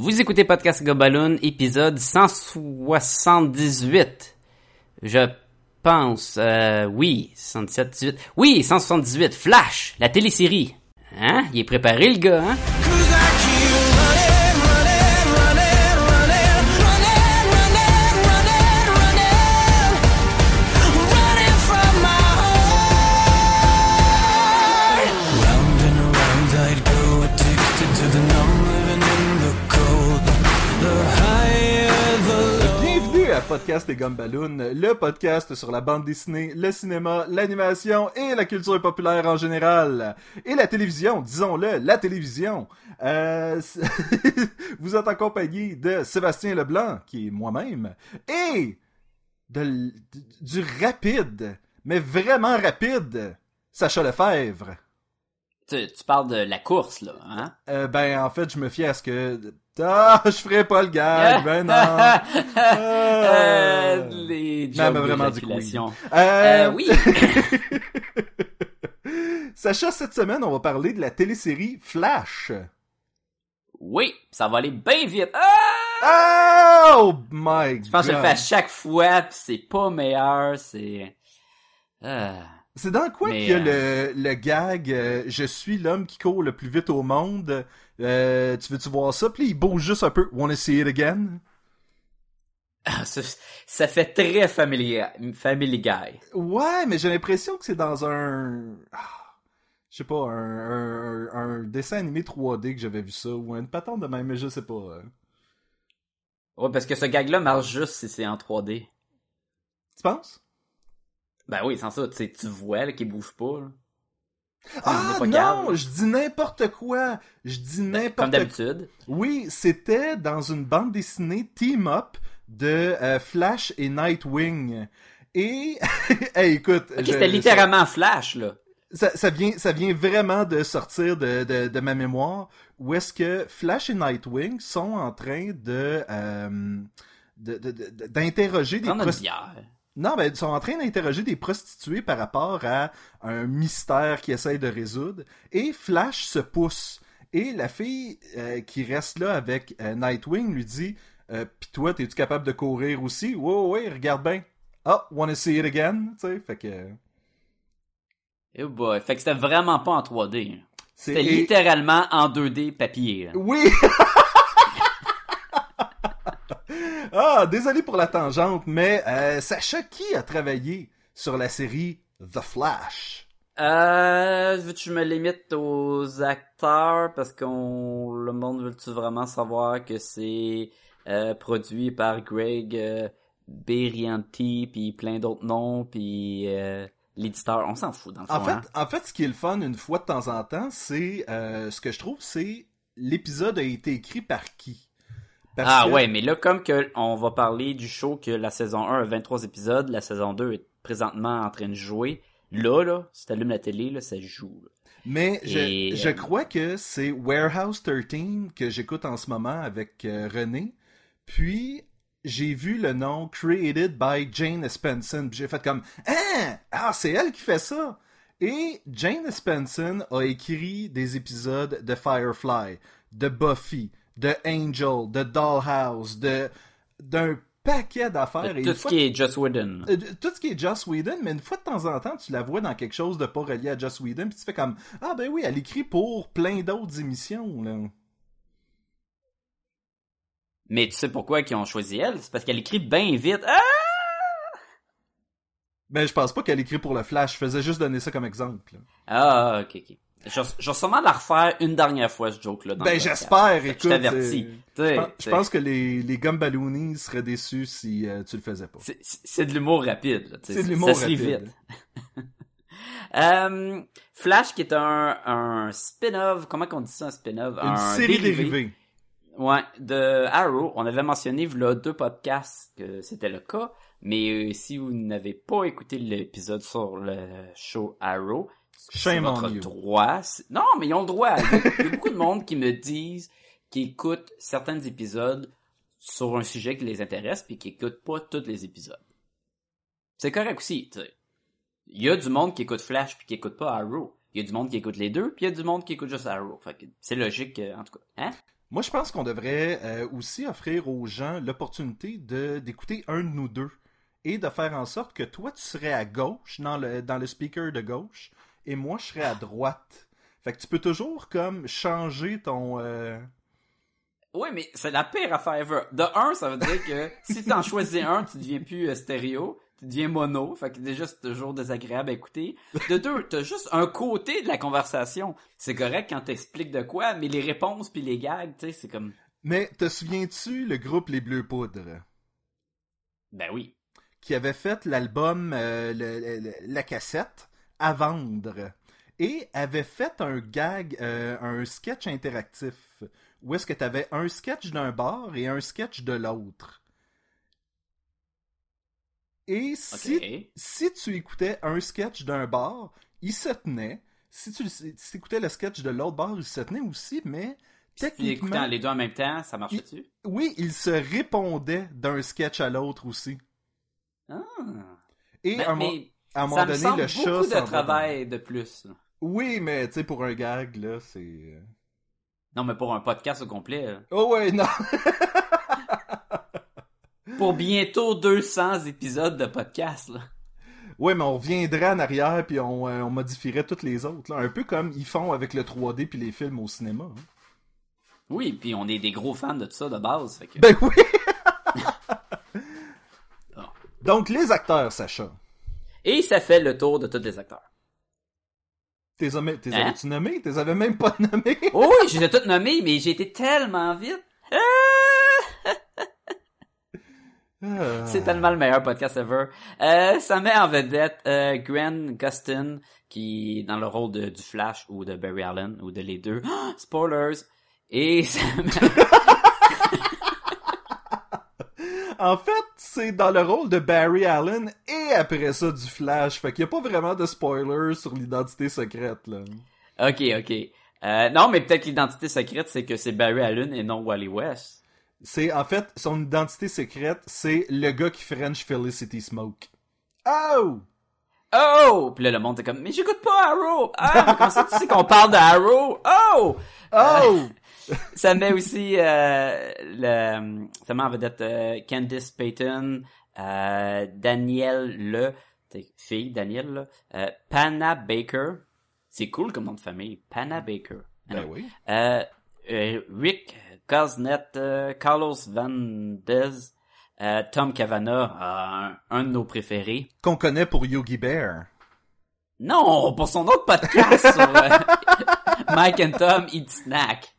Vous écoutez Podcast Gobaloon, épisode 178. Je pense, euh, oui, 117, 18. Oui, 178, Flash, la télésérie. Hein? Il est préparé, le gars, hein? Podcast et Gumballoon, le podcast sur la bande dessinée, le cinéma, l'animation et la culture populaire en général. Et la télévision, disons-le, la télévision. Euh, vous êtes accompagné de Sébastien Leblanc, qui est moi-même, et de, du rapide, mais vraiment rapide, Sacha Lefebvre. Tu, tu parles de la course, là, hein? Euh, ben, en fait, je me fie à ce que... Ah, je ferai pas le gag, ben non. Euh, les m'a jokes vraiment oui. d'éjaculation. Euh, Euh, oui. Sacha, cette semaine, on va parler de la télésérie Flash. oui, ça va aller bien vite. Ah! Oh my Je pense que je le God. fais à chaque fois, pis c'est pas meilleur, c'est... Ah. C'est dans quoi qu'il y a le, le gag Je suis l'homme qui court le plus vite au monde. Euh, tu veux-tu voir ça? Puis il bouge juste un peu. Wanna see it again? Ah, ça, ça fait très family, family guy. Ouais, mais j'ai l'impression que c'est dans un... ah, Je sais pas, un, un, un dessin animé 3D que j'avais vu ça, ou une patente de même, mais je sais pas. euh. Ouais, parce que ce gag-là marche juste si c'est en 3D. Tu penses? Ben oui, sans ça, tu vois là, qu'il bouge pas. là. Ah pas non, je dis n'importe quoi. Je dis Comme n'importe quoi. d'habitude. Oui, c'était dans une bande dessinée team-up de euh, Flash et Nightwing. Et, hey, écoute, Ok, je- c'était littéralement Flash, là. ça, ça vient, ça vient vraiment de sortir de, de, de ma mémoire, où est-ce que Flash et Nightwing sont en train de euh, de- d'interroger des bière. Non, ben, ils sont en train d'interroger des prostituées par rapport à un mystère qu'ils essayent de résoudre. Et Flash se pousse. Et la fille euh, qui reste là avec euh, Nightwing lui dit euh, Pis toi, t'es-tu capable de courir aussi Ouais, ouais, regarde bien. Oh, wanna see it again Tu sais, fait que. Eh boy. Fait que c'était vraiment pas en 3D. là. c'est- C'était et- littéralement en 2D papier. là. Oui Ah, désolé pour la tangente, mais euh, Sacha, qui a travaillé sur la série The Flash? Euh, veux-tu que je me limite aux acteurs? Parce qu'on le monde veut-tu vraiment savoir que c'est euh, produit par Greg euh, Berrianti puis plein d'autres noms puis euh, l'éditeur, on s'en fout dans le fond. En fait, hein? en fait, ce qui est le fun une fois de temps en temps, c'est euh, ce que je trouve, c'est l'épisode a été écrit par qui? Parce Ah que- ouais, mais là comme que on va parler du show que la saison 1 a 23 épisodes, la saison 2 est présentement en train de jouer. Là là, si t'allumes la télé là, ça joue. là. Mais je, Et, je euh, crois que c'est Warehouse 13 que j'écoute en ce moment avec euh, René. Puis j'ai vu le nom Created by Jane Espenson. Puis j'ai fait comme ah, ah c'est elle qui fait ça. Et Jane Espenson a écrit des épisodes de Firefly, de Buffy, de Angel, de Dollhouse, de d'un paquet d'affaires. Tout ce qui est Just Whedon. euh, tout ce qui est Joss Whedon, mais une fois de temps en temps, tu la vois dans quelque chose de pas relié à Joss Whedon, puis tu fais comme Ah ben oui, elle écrit pour plein d'autres émissions, là. Mais tu sais pourquoi ils ont choisi elle? C'est parce qu'elle écrit bien vite. Ah! Ben je pense pas qu'elle écrit pour le Flash, je faisais juste donner ça comme exemple. Ah, ok, ok. Vais sûrement la refaire une dernière fois, ce joke-là. Ben j'espère, écoute. Je t'avertis. euh, Tu sais, Je pense- que les, les Gumballoonies seraient déçus si euh, tu le faisais pas. c'est- C'est de l'humour rapide. C'est de l'humour rapide. vite. Euh, Flash, qui est un, un spin-off, comment qu'on dit ça, un spin-off? Une un série dérivé. dérivée. Ouais, de Arrow. On avait mentionné, là, deux podcasts que c'était le cas. Mais euh, si vous n'avez pas écouté l'épisode sur le show Arrow, c'est votre droit. Non, mais ils ont le droit. Il y, a, beaucoup de monde qui me disent qu'ils écoutent certains épisodes sur un sujet qui les intéresse puis qui écoutent pas tous les épisodes. C'est correct aussi, tu sais. Il y a du monde qui écoute Flash puis qui écoute pas Arrow. Il y a du monde qui écoute les deux, puis il y a du monde qui écoute juste Arrow. Fait que c'est logique, en tout cas. Hein? Moi, je pense qu'on devrait euh, aussi offrir aux gens l'opportunité de d'écouter un de nous deux et de faire en sorte que toi, tu serais à gauche, dans le, dans le speaker de gauche, et moi, je serais à droite. Fait que tu peux toujours comme changer ton... euh, Oui, mais c'est la pire affaire ever. De un, ça veut dire que si t'en choisis un, tu deviens plus euh, stéréo, tu deviens mono, fait que déjà c'est toujours désagréable à écouter. De deux, t'as juste un côté de la conversation. C'est correct quand t'expliques de quoi, mais les réponses puis les gags, tu sais, c'est comme... Mais te souviens-tu le groupe Les Bleus Poudres? Ben oui. qui avait fait l'album euh, La cassette? À vendre et avait fait un gag, euh, un sketch interactif où est-ce que tu avais un sketch d'un bar et un sketch de l'autre. Et si, Ok. si tu écoutais un sketch d'un bar, il se tenait. Si tu si écoutais le sketch de l'autre bar, il se tenait aussi, mais techniquement, les deux en même temps, ça marchait-tu? oui, il se répondait d'un sketch à l'autre aussi. Ah. Et Ben, un mais à un moment me donné, le chat beaucoup de va travail de plus. Oui, mais tu sais, pour un gag, là, c'est... euh, Non, mais pour un podcast au complet. là. Oh ouais, non! Pour bientôt 200 épisodes de podcast, là. Ouais, mais on reviendrait en arrière puis on, euh, on modifierait toutes les autres. Là. Un peu comme ils font avec le 3D puis les films au cinéma. hein. Oui, puis on est des gros fans de tout ça de base. Fait que... Ben oui! Bon. Donc, les acteurs, Sacha. Et ça fait le tour de tous les acteurs. T'es Hein? avais-tu nommés? T'es avais même pas nommés? Oh oui, je les ai toutes nommés, mais j'ai été tellement vite. Ah! C'est tellement le meilleur podcast ever. Euh, ça met en vedette euh, Grant Gustin, qui est dans le rôle de, du Flash ou de Barry Allen, ou de les deux. Spoilers! Et ça met- En fait, c'est dans le rôle de Barry Allen et après ça du Flash. Fait qu'il n'y a pas vraiment de spoilers sur l'identité secrète, là. Ok, ok. Euh, non, mais peut-être que l'identité secrète, c'est que c'est Barry Allen et non Wally West. C'est, en fait, son identité secrète, c'est le gars qui French Felicity Smoke. Oh! Oh! Puis là, le monde est comme, mais j'écoute pas Arrow! Ah, mais comment ça tu sais qu'on parle de Arrow? Oh! Oh! Ça met aussi, euh, le, ça met en vedette euh, Candice Payton, euh, Danielle Le, fille, Danielle, là, euh, Panna Baker. C'est cool comme nom de famille. Panna Baker. ben oui. Euh, euh, Rick Gosnet, euh, Carlos Van Dez, euh, Tom Cavanaugh, euh, un, un de nos préférés. Qu'on connaît pour Yogi Bear. Non, pour son autre podcast sur euh, Mike and Tom Eat Snack.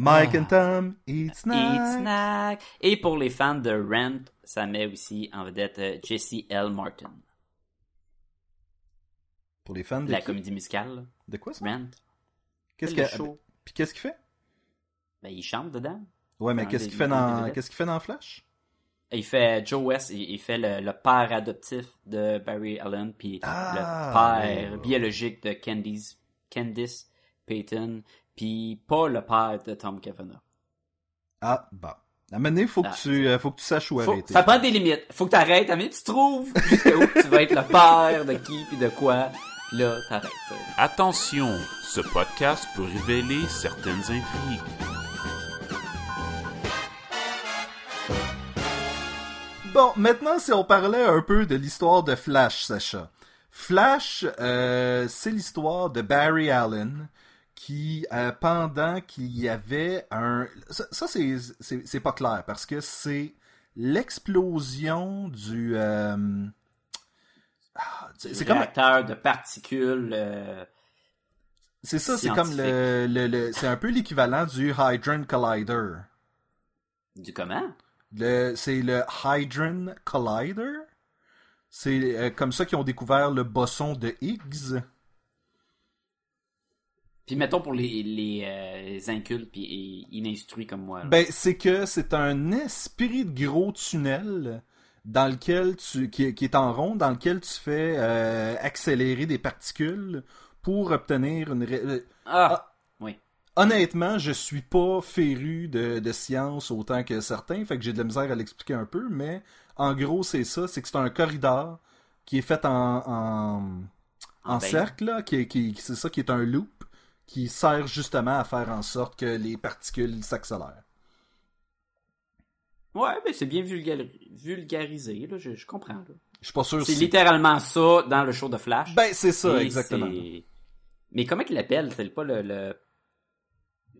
Mike Ah. and Tom, Eat Snack. Eat Snack. Et pour les fans de Rent, ça met aussi en vedette euh, Jesse L. Martin. Pour les fans de, La qui? comédie musicale, de quoi ça? Rent. Qu'est-ce show. Puis qu'est-ce qu'il fait? Ben, il chante dedans. Ouais, mais qu'est-ce qu'il fait dans qu'est-ce qu'il fait dans Flash? Il fait Joe West, il, il fait le, le père adoptif de Barry Allen, puis Ah, le père ouais. biologique de Candice, Candice Payton, puis pas le père de Tom Cavanaugh. Ah, bon. À un moment donné, faut Ah, que tu euh, faut que tu saches où Faut- arrêter. ça prend des limites. Faut que t'arrêtes. À un moment donné, tu trouves jusqu'à où tu vas être le père de qui puis de quoi. Puis là, t'arrêtes. Attention, ce podcast peut révéler certaines intrigues. Bon, maintenant, si on parlait un peu de l'histoire de Flash, Sacha. Flash, euh, c'est l'histoire de Barry Allen qui, euh, pendant qu'il y avait un... Ça, ça, c'est, pas clair parce que c'est l'explosion du... euh, ah, c'est, comme... réacteur de particules. euh, C'est ça, c'est comme le, le, le- C'est un peu l'équivalent du Hydron Collider. du comment? C'est le Hydron Collider. C'est euh, comme ça qu'ils ont découvert le boson de Higgs. Puis mettons pour les, les, euh, les incultes puis ininstruits comme moi. là. Ben, c'est que c'est un esprit de gros tunnel dans lequel tu, qui, qui est en rond, dans lequel tu fais euh, accélérer des particules pour obtenir une. ré- euh, ah, oui. Honnêtement, je suis pas féru de, de science autant que certains, fait que j'ai de la misère à l'expliquer un peu, mais en gros, c'est ça, c'est que c'est un corridor qui est fait en, en, en cercle, là, qui, qui, c'est ça qui est un loop, qui sert justement à faire en sorte que les particules s'accélèrent. Ouais, mais c'est bien vulgar- vulgarisé, là, je, je comprends. là. Je suis pas sûr C'est si... littéralement ça dans le show de Flash. Ben, c'est ça, exactement. Mais comment qu'il l'appelle? C'est pas le, le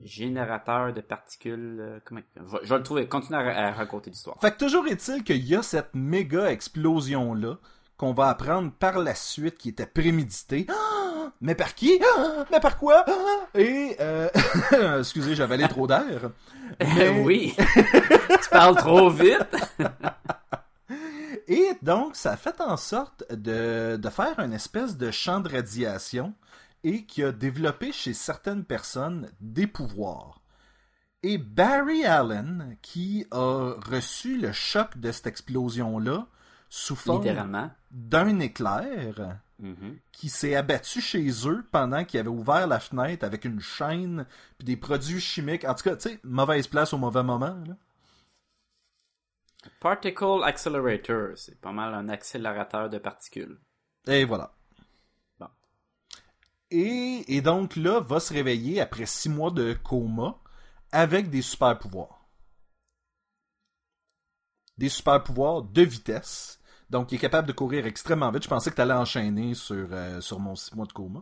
générateur de particules. euh, Comment je vais, je vais le trouver. Continue à, à raconter l'histoire. Fait que toujours est-il qu'il y a cette méga explosion-là qu'on va apprendre par la suite qui était préméditée. Ah! Mais par qui? Ah! Mais par quoi? Ah! Et, euh... excusez, j'avais allé trop d'air. Mais- oui. tu parles trop vite. Et donc, ça a fait en sorte de, de faire une espèce de champ de radiation et qui a développé chez certaines personnes des pouvoirs. Et Barry Allen, qui a reçu le choc de cette explosion-là sous forme d'un éclair Mhm. qui s'est abattu chez eux pendant qu'ils avaient ouvert la fenêtre avec une chaîne puis des produits chimiques. En tout cas, tu sais, mauvaise place au mauvais moment. là. Particle Accelerator, c'est pas mal un accélérateur de particules. Et voilà. Bon. Et, et donc là, va se réveiller après six mois de coma avec des super pouvoirs. Des super pouvoirs de vitesse. Donc, il est capable de courir extrêmement vite. Je pensais que tu allais enchaîner sur, euh, sur mon six mois de coma.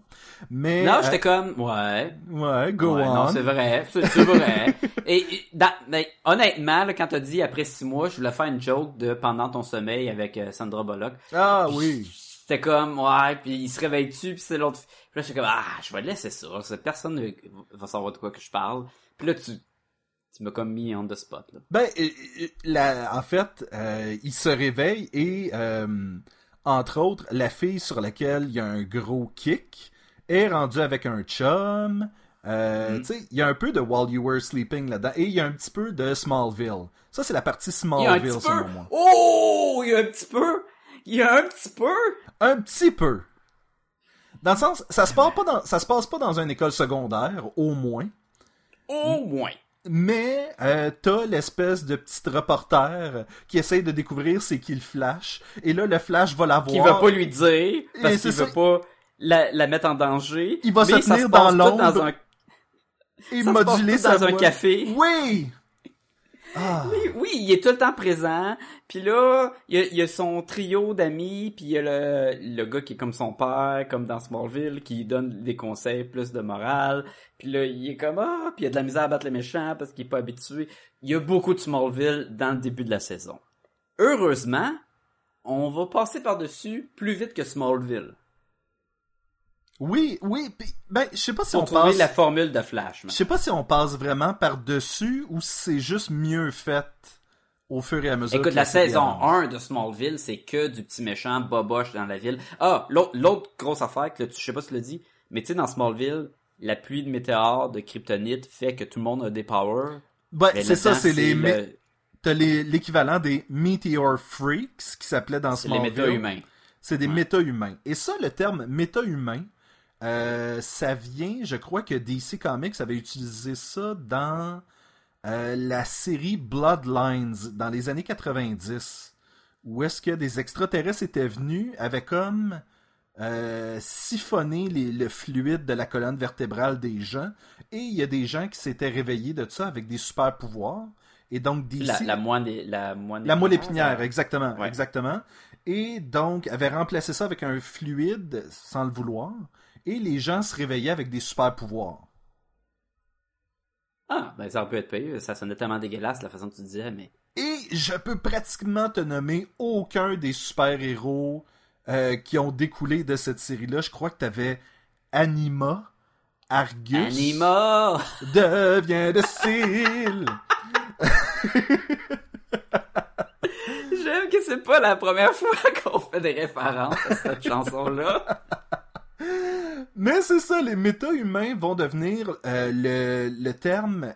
Mais. Non, euh, j'étais comme, ouais. Ouais, go Ouais, on. non, c'est vrai, c'est vrai. et, et dans- mais honnêtement, là, quand t'as dit après six mois, je voulais faire une joke de pendant ton sommeil avec euh, Sandra Bullock. Ah Puis oui. C'était comme, ouais, puis il se réveille dessus, puis c'est l'autre. Puis là, j'étais comme, ah, je vais laisser ça. Cette personne euh, va savoir de quoi que je parle. Puis là, tu, tu m'as comme mis on the spot, là. Ben, la- en fait, euh, il se réveille et, euh, entre autres, la fille sur laquelle il y a un gros kick est rendue avec un chum. Euh, Mm. Tu sais, il y a un peu de While You Were Sleeping là-dedans et il y a un petit peu de Smallville. Ça, c'est la partie Smallville, selon moi. Oh, il y a un petit peu. Il y a un petit peu. Un petit peu. Dans le sens, ça se passe pas dans, ça se passe pas dans une école secondaire, au moins. Au moins. Mais euh, t'as l'espèce de petit reporter qui essaye de découvrir c'est qui le Flash. Et là, le Flash va l'avoir. Qui va pas lui dire, parce qu'il veut pas la, la mettre en danger. Il va se mais ça tenir dans l'ombre. dans un et ça se passe moduler tout sa dans un voix. café. Oui! Ah. Oui, il est tout le temps présent. Puis là, il y a, il y a son trio d'amis, puis il y a le, le gars qui est comme son père, comme dans Smallville, qui donne des conseils plus de morale. Puis là, il est comme ah, puis il y a de la misère à battre les méchants parce qu'il est pas habitué. Il y a beaucoup de Smallville dans le début de la saison. Heureusement, on va passer par-dessus plus vite que Smallville. Oui, oui, pis- ben, je sais pas si Pour on trouver passe... la formule de Flash. Je sais pas si on passe vraiment par-dessus ou si c'est juste mieux fait au fur et à mesure Écoute, la saison avance. 1 de Smallville, c'est que du petit méchant boboche dans la ville. Ah, l'autre grosse affaire, que là, tu- je sais pas si tu l'as dit, mais tu sais, dans Smallville, la pluie de météores, de kryptonite, fait que tout le monde a des powers. Ben, c'est ça, c'est les... le- T'as l'équivalent des Meteor Freaks qui s'appelait dans C'est les Smallville. méta-humains. C'est des Ouais. méta-humains. Et ça, le terme méta-humain, euh, ça vient, je crois que DC Comics avait utilisé ça dans euh, la série Bloodlines dans les années 90, où est-ce que des extraterrestres étaient venus, avaient comme euh, siphonné les- le fluide de la colonne vertébrale des gens, et il y a des gens qui s'étaient réveillés de ça avec des super pouvoirs. Et donc DC, La, la moine, la moine la moelle épinière, exactement, Ouais. exactement. Et donc, avait remplacé ça avec un fluide sans le vouloir. Et les gens se réveillaient avec des super pouvoirs. Ah, ben ça aurait pu être payé. Ça sonnait tellement dégueulasse la façon que tu disais, mais. Et je peux pratiquement te nommer aucun des super-héros euh, qui ont découlé de cette série-là. Je crois que tu avais Anima, Argus, Anima! devient docile. J'aime que c'est pas la première fois qu'on fait des références à cette chanson-là. Mais c'est ça, les méta-humains vont devenir euh, le, le terme.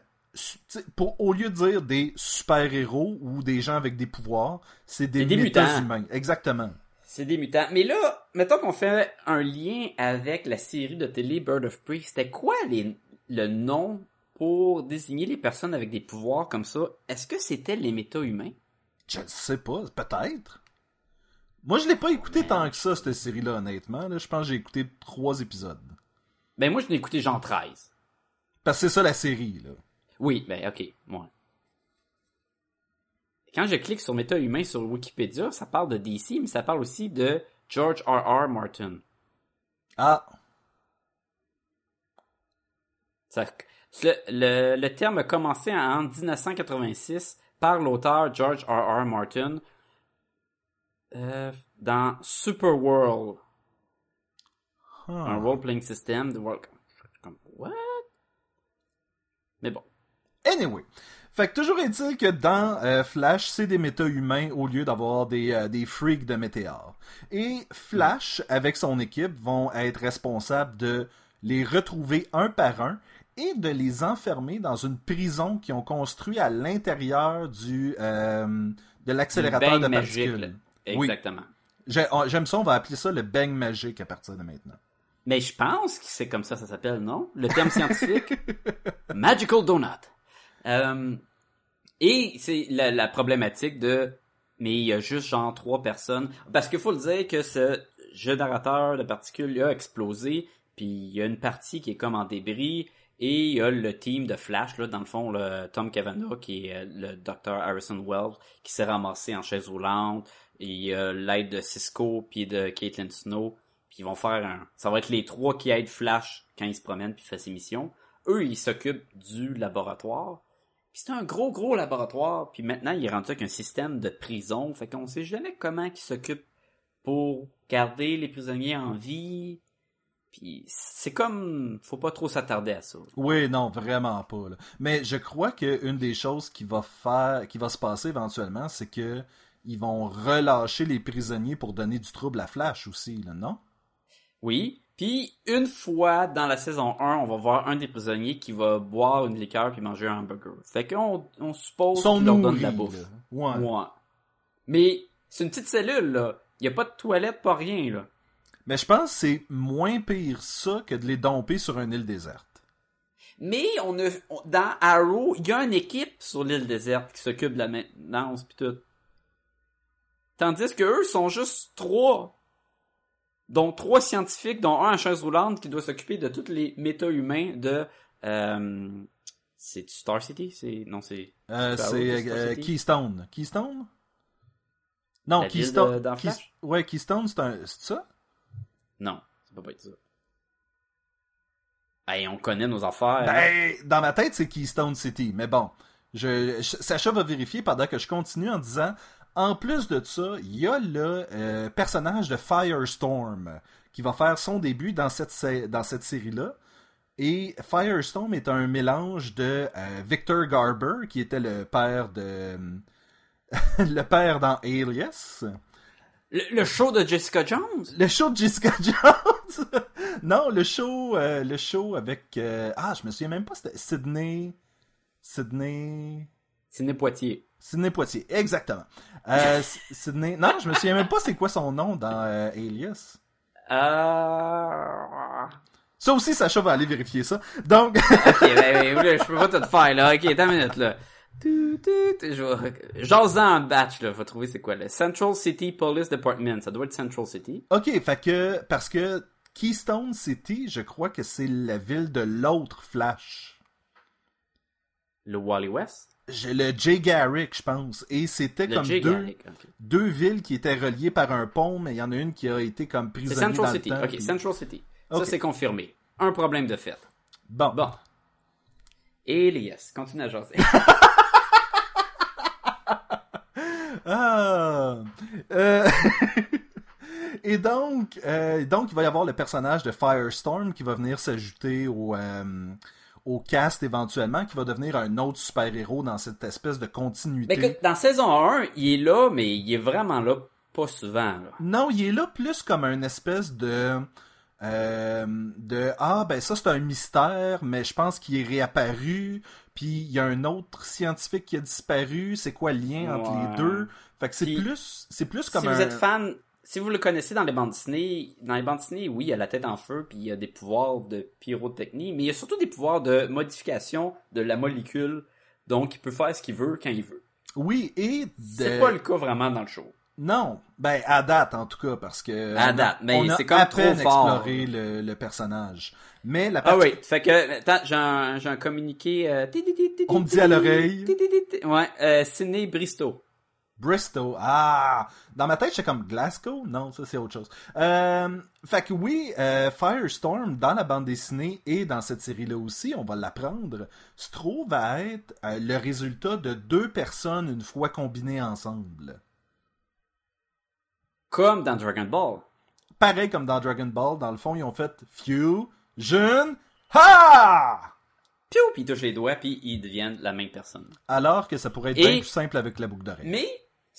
Pour, au lieu de dire des super-héros ou des gens avec des pouvoirs, c'est des, des mutants. méta-humains. Exactement. C'est des mutants. Mais là, mettons qu'on fait un lien avec la série de télé Bird of Prey. C'était quoi les, le nom pour désigner les personnes avec des pouvoirs comme ça? Est-ce que c'était les méta-humains? Je ne sais pas, peut-être. Moi, je l'ai pas écouté tant que ça, cette série-là, honnêtement. là. Je pense que j'ai écouté trois épisodes. Ben moi, je l'ai écouté genre 13. Parce que c'est ça la série, là. Oui, ben ok, moi. Quand je clique sur méta-humain sur Wikipédia, ça parle de DC, mais ça parle aussi de George R. R. Martin. Ah, Ça- le, le- le terme a commencé en 1986 par l'auteur George R. R. Martin euh, dans Superworld, un ah. role-playing system de World. Comme, what? Mais bon. Anyway. Fait que toujours est-il que dans euh, Flash, c'est des méta-humains au lieu d'avoir des, euh, des freaks de météores. Et Flash, avec son équipe, vont être responsables de les retrouver un par un et de les enfermer dans une prison qu'ils ont construit à l'intérieur du euh, de l'accélérateur de bang magique, Oui. Exactement. J'ai- J'aime ça, on va appeler ça le bang magique à partir de maintenant. Mais je pense que c'est comme ça ça s'appelle, non? Le terme scientifique? Magical Donut. Euh, et c'est la, la problématique de... Mais il y a juste genre trois personnes. Parce qu'il faut le dire que ce générateur de particules a explosé, puis il y a une partie qui est comme en débris, et il y a le team de Flash, là, dans le fond, le Tom Cavanaugh, qui est le Dr. Harrison Wells, qui s'est ramassé en chaise roulante, il y a l'aide de Cisco, puis de Caitlin Snow, puis ils vont faire un... Ça va être les trois qui aident Flash quand il se promène puis fait ses missions. Eux, ils s'occupent du laboratoire. Puis c'est un gros, gros laboratoire. Puis maintenant, il est rendu avec un système de prison. Fait qu'on sait jamais comment ils s'occupent pour garder les prisonniers en vie. Puis c'est comme... Faut pas trop s'attarder à ça. Oui, non, vraiment pas. Mais je crois qu'une des choses qui va faire, qui va se passer éventuellement, c'est que ils vont relâcher les prisonniers pour donner du trouble à Flash aussi, là, non? Oui. Puis une fois dans la saison 1, on va voir un des prisonniers qui va boire une liqueur puis manger un hamburger. Fait qu'on on suppose qu'il leur donne de la bouffe. Ouais. Ouais. Mais c'est une petite cellule, là. Il a pas de toilette, pas rien, là. Mais je pense que c'est moins pire ça que de les domper sur une île déserte. Mais on a, on- dans Arrow, il y a une équipe sur l'île déserte qui s'occupe de la maintenance pis tout. Tandis que eux sont juste trois. Donc trois scientifiques, dont un en chaise roulante qui doit s'occuper de tous les méta-humains de... Euh, c'est Star City? C'est non, c'est Euh, c'est euh? Keystone. Keystone? Non, La Keystone. de-? Ouais, Keystone, c'est un. C'est ça? Non, ça peut pas être ça. Hey, on connaît nos affaires. hein. Ben, dans ma tête, c'est Keystone City. Mais bon, je, je- Sacha va vérifier pendant que je continue en disant en plus de ça, il y a le euh, personnage de Firestorm qui va faire son début dans cette, sé- dans cette série-là. Et Firestorm est un mélange de euh, Victor Garber, qui était le père de. le père dans Alias. Le, le show de Jessica Jones? Le show de Jessica Jones. non, le show, euh, le show avec. euh, ah, je me souviens même pas. C'était Sydney. Sydney. Sidney Poitier. Sydney Poitier, exactement. Euh, S- Sydney. Non, je me souviens même pas c'est quoi son nom dans euh, Alias. Euh... Ça aussi, Sacha va aller vérifier ça. Donc, Ok, ben, ben, là, je peux pas tout faire, là. Ok, attends une minute, là. J'ose-en en batch, là. Faut trouver c'est quoi, là. Central City Police Department. Ça doit être Central City. ok, fait que parce que Keystone City, je crois que c'est la ville de l'autre Flash. Le Wally West? Le Jay Garrick, je pense. Et c'était comme Jay deux. Garrick, deux villes qui étaient reliées par un pont, mais il y en a une qui a été comme C'est prisonnière Central dans City. le temps. Ok, puis- Central City. Ça, c'est confirmé. Un problème de fait. Bon. Bon. Elias, continue à jaser. Ah. Euh, Et donc, euh, donc, il va y avoir le personnage de Firestorm qui va venir s'ajouter au, euh, au cast éventuellement, qui va devenir un autre super-héros dans cette espèce de continuité. Dans saison 1, il est là, mais il est vraiment là pas souvent, là. Non, il est là plus comme un espèce de... euh, de ah ben ça c'est un mystère mais je pense qu'il est réapparu puis il y a un autre scientifique qui a disparu c'est quoi le lien entre Ouais. les deux? Fait que c'est plus c'est plus comme si un vous êtes fan, si vous le connaissez dans les bandes dessinées, dans les bandes dessinées, oui, il a la tête en feu, puis il y a des pouvoirs de pyrotechnie, mais il y a surtout des pouvoirs de modification de la molécule, donc il peut faire ce qu'il veut quand il veut. oui et de- C'est pas le cas vraiment dans le show. Non, ben à date en tout cas parce que À on a- date, mais c'est comme à trop peine fort. exploré le, le personnage. Mais la Ah partie oui, fait que, attends, j'ai un, j'ai un communiqué... euh, On me dit à l'oreille. Ouais, euh, Bristow. Bristow, ah, dans ma tête, j'étais comme Glasgow? Non, ça c'est autre chose. Euh, fait que oui, euh, Firestorm dans la bande dessinée et dans cette série-là aussi, on va l'apprendre, se trouve à être euh, le résultat de deux personnes une fois combinées ensemble. Comme dans Dragon Ball. Pareil comme dans Dragon Ball, dans le fond, ils ont fait Fusion Ha! Piou, puis ils touchent les doigts, puis ils deviennent la même personne. Alors que ça pourrait être Et- bien plus simple avec la boucle d'oreille. Mais,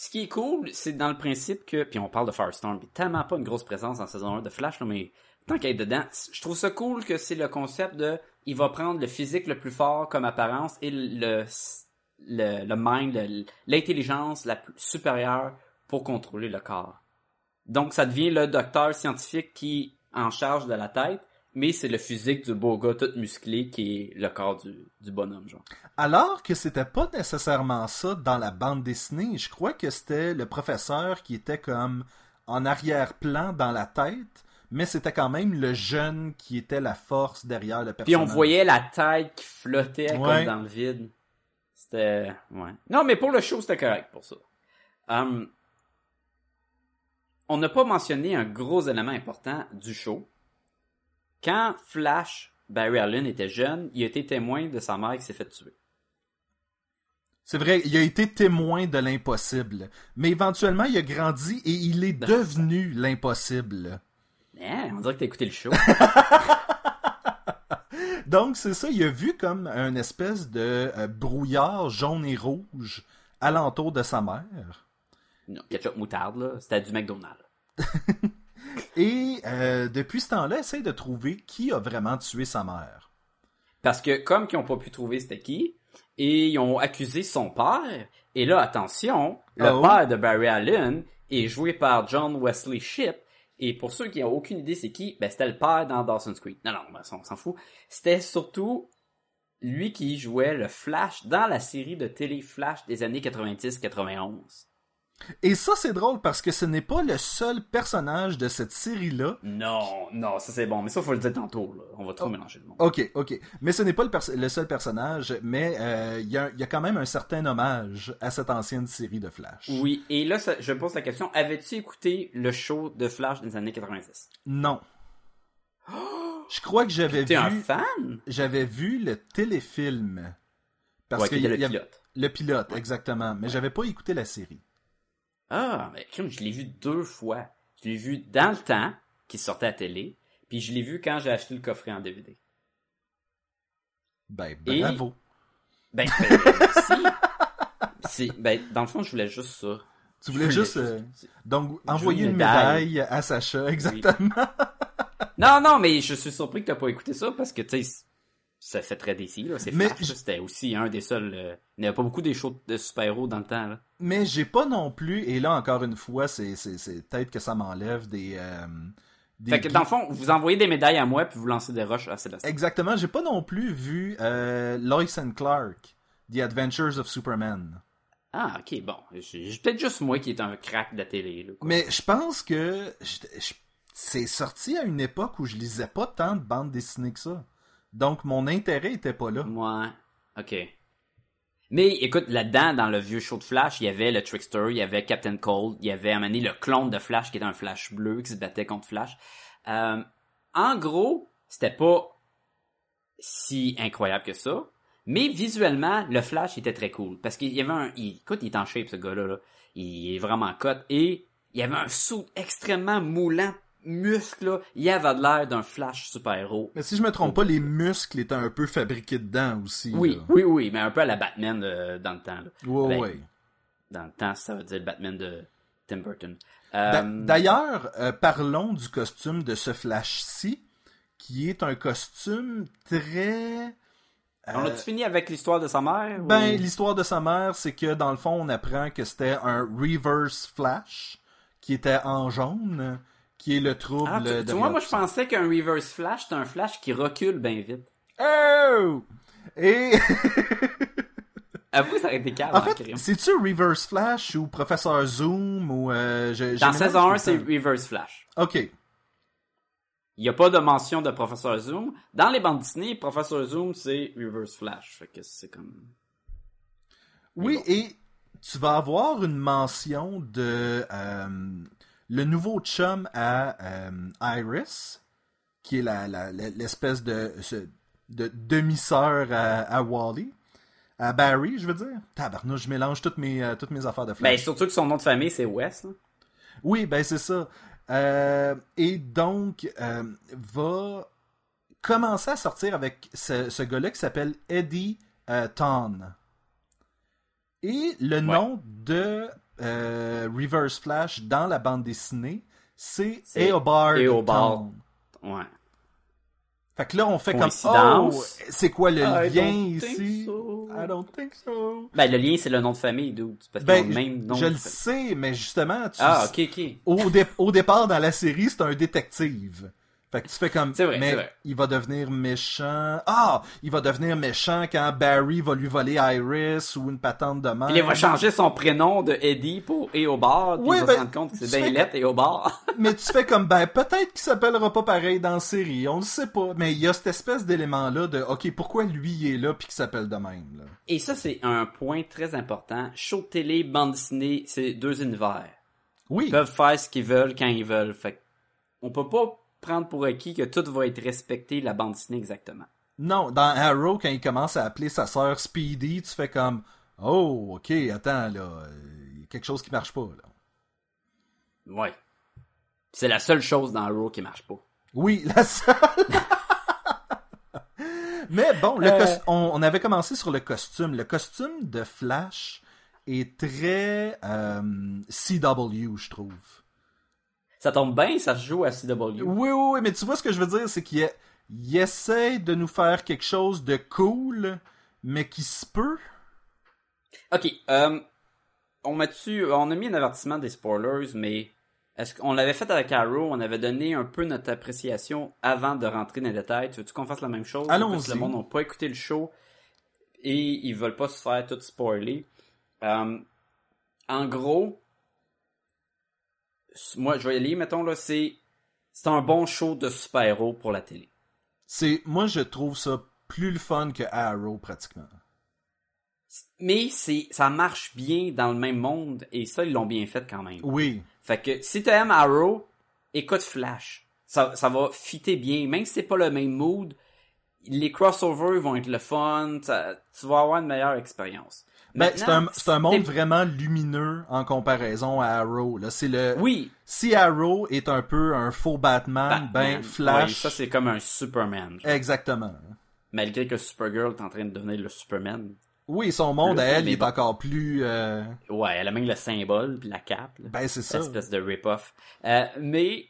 ce qui est cool, c'est dans le principe que, puis on parle de Firestorm, puis tellement pas une grosse présence en saison 1 de Flash, là, mais tant qu'à être dedans, je trouve ça cool que c'est le concept de, il va prendre le physique le plus fort comme apparence et le, le, le mind, l'intelligence la plus supérieure pour contrôler le corps. Donc, ça devient le docteur scientifique qui en charge de la tête, mais c'est le physique du beau gars tout musclé qui est le corps du, du bonhomme, genre. Alors que c'était pas nécessairement ça dans la bande dessinée. Je crois que c'était le professeur qui était comme en arrière-plan dans la tête, mais c'était quand même le jeune qui était la force derrière le Puis personnage. on voyait la tête qui flottait Ouais. comme dans le vide. C'était. Ouais. Non, mais pour le show, c'était correct pour ça. Hum, on n'a pas mentionné un gros élément important du show. Quand Flash, Barry Allen était jeune, il a été témoin de sa mère qui s'est fait tuer. C'est vrai, il a été témoin de l'impossible. Mais éventuellement, il a grandi et il est Ben, devenu l'impossible. Hein, on dirait que t'as écouté le show. Donc, c'est ça, il a vu comme un espèce de euh, brouillard jaune et rouge alentour de sa mère. non, ketchup moutarde, là, c'était du McDonald's. Et euh, depuis ce temps-là, essaye de trouver qui a vraiment tué sa mère. Parce que comme qu'ils n'ont pas pu trouver c'était qui, et ils ont accusé son père, et là, attention, le Oh. père de Barry Allen est joué par John Wesley Shipp, et pour ceux qui n'ont aucune idée c'est qui, ben c'était le père dans Dawson's Creek. Non, non, ben, on s'en fout. C'était surtout lui qui jouait le Flash dans la série de télé Flash des années 90-91. Et ça, c'est drôle parce que ce n'est pas le seul personnage de cette série-là. Non, non, ça c'est bon, mais ça faut le dire tantôt, là. On va trop mélanger le monde. Ok, ok. Mais ce n'est pas le, le seul personnage, mais euh, il y, a- il y a quand même un certain hommage à cette ancienne série de Flash. Oui, et là, ça- je pose la question, avais-tu écouté le show de Flash des années 90? Non. Je crois que j'avais T'es un vu, fan? j'avais vu le téléfilm. Parce ouais, que y le a- pilote. Le pilote, exactement. Mais j'avais pas écouté la série. Ah, mais crime, je l'ai vu deux fois. Je l'ai vu dans le temps, qui sortait à télé, puis je l'ai vu quand j'ai acheté le coffret en DVD. Ben, Et- bravo. Ben, ben, merci. C'est- ben, dans le fond, je voulais juste ça. Tu voulais juste, euh, donc, envoyer une médaille à Sacha, exactement. Non, non, mais je suis surpris que t'as pas écouté ça, parce que, tu sais, ça fait très décis, là. C'est. C'était aussi un des seuls... euh, Il n'y avait pas beaucoup des shows de super-héros dans le temps, là. Mais j'ai pas non plus, et là encore une fois, c'est, c'est, c'est peut-être que ça m'enlève des. euh, des Fait que, dans le fond, vous envoyez des médailles à moi, puis vous lancez des roches à Célestin. Exactement, j'ai pas non plus vu euh, Lois and Clark, The Adventures of Superman. Ah, ok, bon. J'ai peut-être juste moi qui est un crack de la télé, là. Mais je pense que c'est sorti à une époque où je lisais pas tant de bandes dessinées que ça. Donc mon intérêt était pas là. Ouais, ok. Mais écoute, là-dedans, dans le vieux show de Flash, il y avait le Trickster, il y avait Captain Cold, il y avait amené le clone de Flash qui était un Flash bleu qui se battait contre Flash. Euh, en gros, c'était pas si incroyable que ça, mais visuellement, le Flash était très cool parce qu'il y avait un, écoute, il est en shape ce gars-là, là. il est vraiment cut et il y avait un saut extrêmement moulant, muscle là, il avait l'air d'un Flash super-héros. Mais si je me trompe pas, les muscles étaient un peu fabriqués dedans aussi. Oui, là. oui, oui, mais un peu à la Batman euh, dans le temps. là. Ouais, Ben, ouais. Dans le temps, ça veut dire le Batman de Tim Burton. Euh, D'ailleurs, euh, parlons du costume de ce Flash-ci, qui est un costume très... on a-tu fini avec l'histoire de sa mère? Ben, ou- l'histoire de sa mère, c'est que dans le fond, on apprend que c'était un reverse flash qui était en jaune, qui est le trouble. Ah, tu, tu vois, moi, je pensais qu'un reverse flash, c'était un flash qui recule bien vite. Oh! Et Avoue, ça aurait été calme. En fait, c'est-tu Reverse Flash ou Professeur Zoom ou... Euh, je- Dans saison 1, mélangé c'est Reverse Flash. OK. Il n'y a pas de mention de Professeur Zoom. Dans les bandes Disney, Professeur Zoom, c'est Reverse Flash. Fait que c'est comme... Oui, bon. et tu vas avoir une mention de euh, le nouveau chum à euh, Iris, qui est la, la- la- l'espèce de, demi-sœur à, à Wally. À Barry, je veux dire. Tabarnouche, je mélange toutes mes, euh, toutes mes affaires de Ben, flash. surtout que son nom de famille, c'est Wes. là. Oui, ben c'est ça. Euh, et donc, va commencer à sortir avec ce, ce gars-là qui s'appelle Eddie Ton. Et le nom de euh, Reverse Flash dans la bande dessinée, c'est Eobard Eobard. Ouais. Fait que là, on fait comme? Oh, c'est quoi le I lien don't think ici? so. I don't think so. Ben, le lien, c'est le nom de famille, dude. Parce Ben, le même nom. je le sais, mais justement, tu Ah, ok, ok. au, dé- au départ dans la série, c'est un détective. Fait que tu fais comme C'est vrai, mais il va devenir méchant. Ah, il va devenir méchant quand Barry va lui voler Iris ou une patente de main. Il va changer son prénom de Eddie pour Eobard, Oui, il va ben, se rendre compte que c'est bien lettre Eobard. Mais tu fais comme ben peut-être qu'il s'appellera pas pareil dans la série, on le sait pas. Mais il y a cette espèce d'élément là de OK, pourquoi lui il est là puis qu'il s'appelle de même là? Et ça, c'est un point très important. Show de télé, bande dessinée, c'est deux univers. Oui. Ils peuvent faire ce qu'ils veulent quand ils veulent. Fait on peut pas prendre pour acquis que tout va être respecté la bande dessinée exactement. Non, dans Arrow quand il commence à appeler sa sœur Speedy, tu fais comme Oh, OK, attends là, euh, il y a quelque chose qui marche pas là. Ouais. C'est la seule chose dans Raw qui marche pas. Oui, la seule. Mais bon, le Euh. on avait commencé sur le costume. Le costume de Flash est très euh, CW, je trouve. Ça tombe bien, ça se joue à CW. Oui, oui, oui, mais tu vois ce que je veux dire, c'est qu'il il essaie de nous faire quelque chose de cool, mais qui se peut. Ok, euh, on m'a on a mis un avertissement des spoilers, mais est-ce qu'on l'avait fait avec Arrow, on avait donné un peu notre appréciation avant de rentrer dans les détails. Tu veux-tu qu'on fasse la même chose? Allons-y. Le monde n'a pas écouté le show et ils veulent pas se faire tout spoiler. Euh, en gros, moi je vais y aller, mettons là, c'est c'est un bon show de super-héros pour la télé. C'est, moi, je trouve ça plus le fun que Arrow, pratiquement. Mais c'est ça marche bien dans le même monde et ça ils l'ont bien fait quand même. Oui. Fait que si t'aimes Arrow, écoute Flash. Ça, ça va fitter bien. Même si c'est pas le même mood, les crossovers vont être le fun. ça- tu vas avoir une meilleure expérience. Ben, c'est un, un monde vraiment lumineux en comparaison à Arrow. Là, c'est le. Oui. Si Arrow est un peu un faux Batman, ben. Flash. Ça c'est comme un Superman. genre. Exactement. Malgré que Supergirl est en train de devenir le Superman. Oui, son monde à Le- elle il est encore plus. euh, Ouais, elle a même le symbole puis la cape. là. Ben c'est ça. espèce de rip-off. Euh, mais,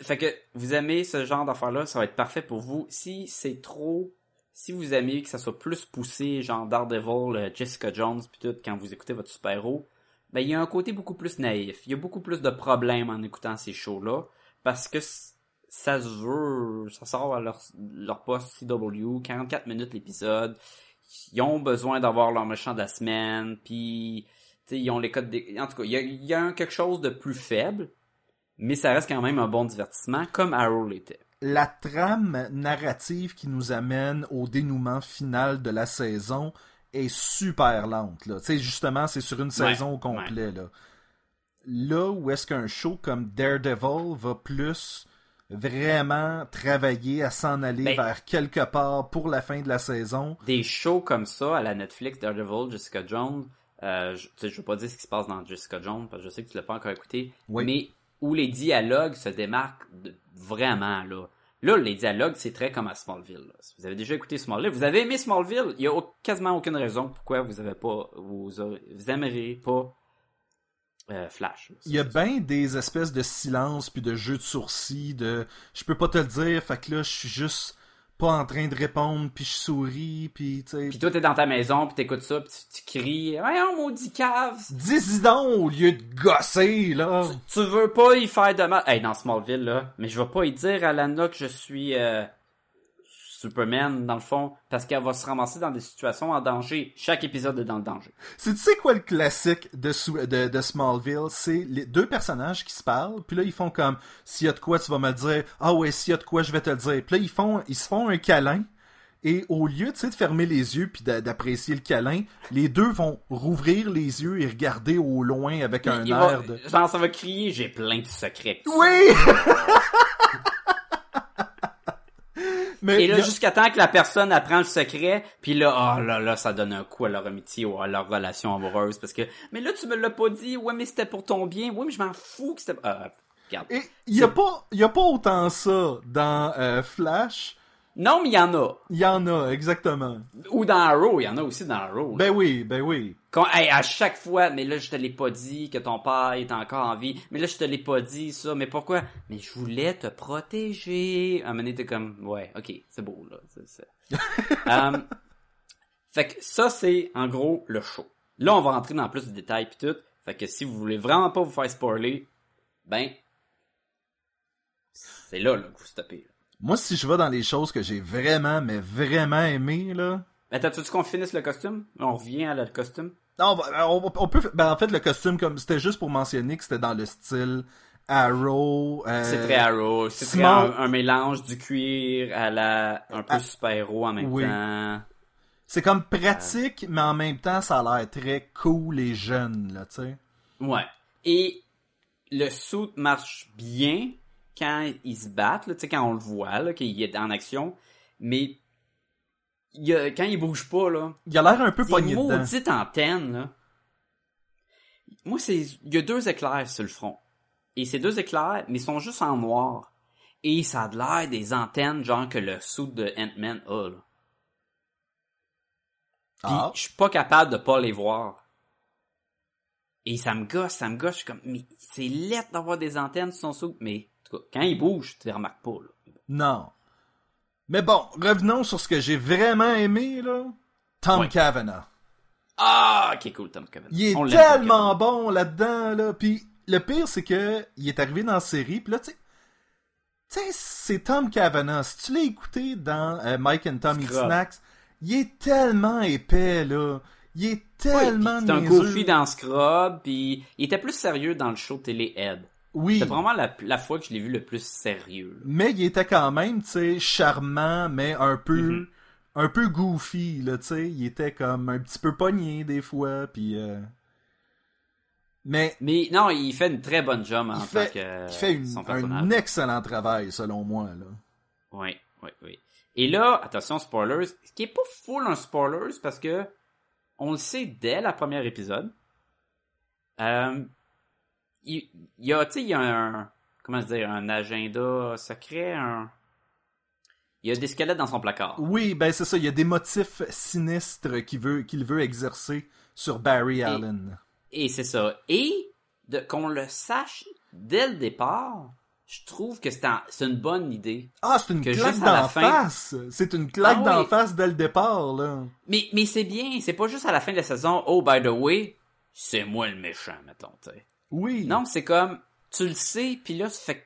fait que vous aimez ce genre d'affaires-là, ça va être parfait pour vous. Si c'est trop, si vous aimez que ça soit plus poussé, genre Daredevil, euh, Jessica Jones, puis tout, quand vous écoutez votre super-héros, ben il y a un côté beaucoup plus naïf. Il y a beaucoup plus de problèmes en écoutant ces shows-là, parce que ça se veut, ça sort à leur, leur poste CW, 44 minutes l'épisode. Ils ont besoin d'avoir leur méchant de la semaine, puis ils ont les codes des... En tout cas, il y a, y a quelque chose de plus faible, mais ça reste quand même un bon divertissement, comme Arrow l'était. La trame narrative qui nous amène au dénouement final de la saison est super lente. Là. Justement, c'est sur une saison au complet. Là. là où est-ce qu'un show comme Daredevil va plus vraiment travailler à s'en aller Ben- vers quelque part pour la fin de la saison? Des shows comme ça à la Netflix, Daredevil, Jessica Jones, euh, je, je veux pas dire ce qui se passe dans Jessica Jones, parce que je sais que tu l'as pas encore écouté, Oui. mais où les dialogues se démarquent de- vraiment, là. Là, les dialogues, c'est très comme à Smallville. Si vous avez déjà écouté Smallville, vous avez aimé Smallville, il y a quasiment aucune raison pourquoi vous avez pas, vous, vous pas euh, Flash. Il y a bien des espèces de silence puis de jeux de sourcils, de je peux pas te le dire, fait que là je suis juste pas en train de répondre puis je souris puis tu sais. Puis toi, t'es dans ta maison, puis t'écoutes ça, puis tu, tu cries « Voyons, maudit cave! Dis-y donc au lieu de gosser là. Tu veux pas y faire de mal! » Hey, dans Smallville, là, mais je vais pas y dire à Lana que je suis... euh, Superman, dans le fond, parce qu'elle va se ramasser dans des situations en danger. Chaque épisode est dans le danger. C'est tu sais quoi le classique de, de, de Smallville, c'est les deux personnages qui se parlent, puis là ils font comme s'il y a de quoi tu vas me le dire, ah ouais s'il y a de quoi je vais te le dire. Puis là ils font ils se font un câlin et au lieu tu sais de fermer les yeux puis d'a- d'apprécier le câlin, les deux vont rouvrir les yeux et regarder au loin avec un air va- de Genre, ça va crier, j'ai plein de secrets. oui. Mais Et là, jusqu'à temps que la personne apprend le secret, puis là, oh là là, ça donne un coup à leur amitié ou à leur relation amoureuse, parce que, mais là, tu me l'as pas dit, ouais, mais c'était pour ton bien, ouais, mais je m'en fous que c'était, ah, regarde. et il y a pas y a pas autant ça dans euh, Flash? Non, mais il y en a. Il y en a exactement. Ou dans Arrow, il y en a aussi dans Arrow. Ben oui, ben oui. Quand, hey, à chaque fois, mais là, je te l'ai pas dit que ton père est encore en vie. Mais là, je te l'ai pas dit, ça. Mais pourquoi? Mais je voulais te protéger. À un moment donné, t'es comme, ouais, ok, c'est beau, là. Euh, fait que ça, c'est, en gros, le show. Là, on va rentrer dans plus de détails pis tout. Fait que si vous voulez vraiment pas vous faire spoiler, ben, c'est là, là, que vous stoppez. là. Moi, si je vais dans les choses que j'ai vraiment, mais vraiment aimé, là. Attends, tu veux qu'on finisse le costume? On revient à le costume? Non, on, va- on- peut. Ben, en fait, le costume, comme c'était juste pour mentionner que c'était dans le style Arrow. euh, C'est très Arrow, c'est Small- un, un mélange du cuir à la un peu Ah, super-héros en même oui. temps. C'est comme pratique, mais en même temps, ça a l'air très cool et jeune, là, tu sais. Ouais. Et le suit marche bien quand ils se battent, là, tu sais, quand on le voit, là, qu'il est en action, mais il a- quand il bouge pas, là, Il a l'air un peu pogné dedans. maudites antennes, là. Moi, c'est, il y a deux éclairs sur le front. Et ces deux éclairs, mais ils sont juste en noir. Et ça a de l'air des antennes, genre que le suit de Ant-Man a, là. Puis Ah. je suis pas capable de pas les voir. Et ça me gosse, ça me gosse. Je suis comme, mais c'est laid d'avoir des antennes sur son sou. Mais, en tout cas, quand il bouge, tu les remarques pas, là. Non. Mais bon, revenons sur ce que j'ai vraiment aimé, là. Tom Ouais. Cavanaugh. Ah, ok, cool, Tom Cavanaugh. Il est On tellement bon là-dedans, là. Puis le pire, c'est que il est arrivé dans la série, puis là, tu sais, tu sais, c'est Tom Cavanaugh. Si tu l'as écouté dans euh, Mike and Tom Eat. Snacks, il est tellement épais, là. Il est Ouais, tellement puis C'est un goofy dans Scrub, puis il était plus sérieux dans le show télé Ed. Oui, C'est vraiment la, la fois que je l'ai vu le plus sérieux. là. mais il était quand même, tu sais, charmant, mais un peu... Mhm. Un peu goofy, là, tu sais. Il était comme un petit peu pogné, des fois, puis... euh, Mais Mais non, il fait une très bonne job en tant fait, que il fait une- son un excellent travail, selon moi, là. Oui, oui, oui. Et là, attention, spoilers, ce qui est pas full un spoilers parce que on le sait dès la première épisode. Euh, il, il y a, il y a un, comment dire, un agenda secret, un, il y a des squelettes dans son placard. Oui, ben c'est ça. Il y a des motifs sinistres qu'il veut, qu'il veut exercer sur Barry Allen. Et c'est ça. Et qu'on le sache dès le départ, je trouve que c'est, un- c'est une bonne idée. Ah, c'est une Que claque d'en fin- face. C'est une claque Ah d'en oui. face dès le départ, là. Mais, mais c'est bien, c'est pas juste à la fin de la saison, oh, by the way, c'est moi le méchant, mettons, tu sais. Oui. Non, c'est comme, tu le sais, puis là, fait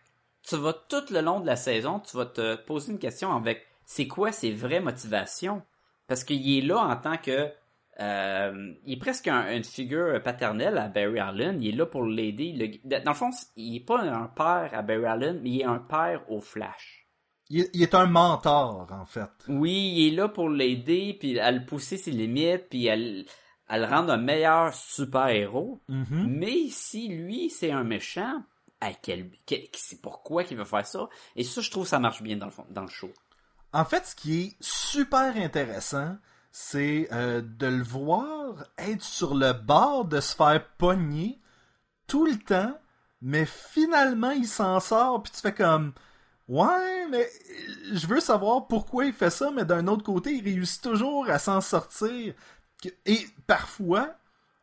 tu vas tout le long de la saison, tu vas te poser une question avec, c'est quoi ses vraies motivations? Parce qu'il est là en tant que, euh, il est presque un- une figure paternelle à Barry Allen, il est là pour l'aider. Le- Dans le fond, il est pas un père à Barry Allen, mais il est un père au Flash. Il, est- il est un mentor, en fait. Oui, il est là pour l'aider, puis à le pousser ses limites, puis à, à le rendre un meilleur super-héros. Mhm. Mais si lui, c'est un méchant, à quel, quel- c'est pourquoi qu'il veut faire ça? Et ça, je trouve ça marche bien dans le, fond, dans le show. En fait, ce qui est super intéressant, c'est euh, de le voir être sur le bord de se faire pogner tout le temps, mais finalement il s'en sort, puis tu fais comme ouais, mais je veux savoir pourquoi il fait ça, mais d'un autre côté, il réussit toujours à s'en sortir. Et parfois,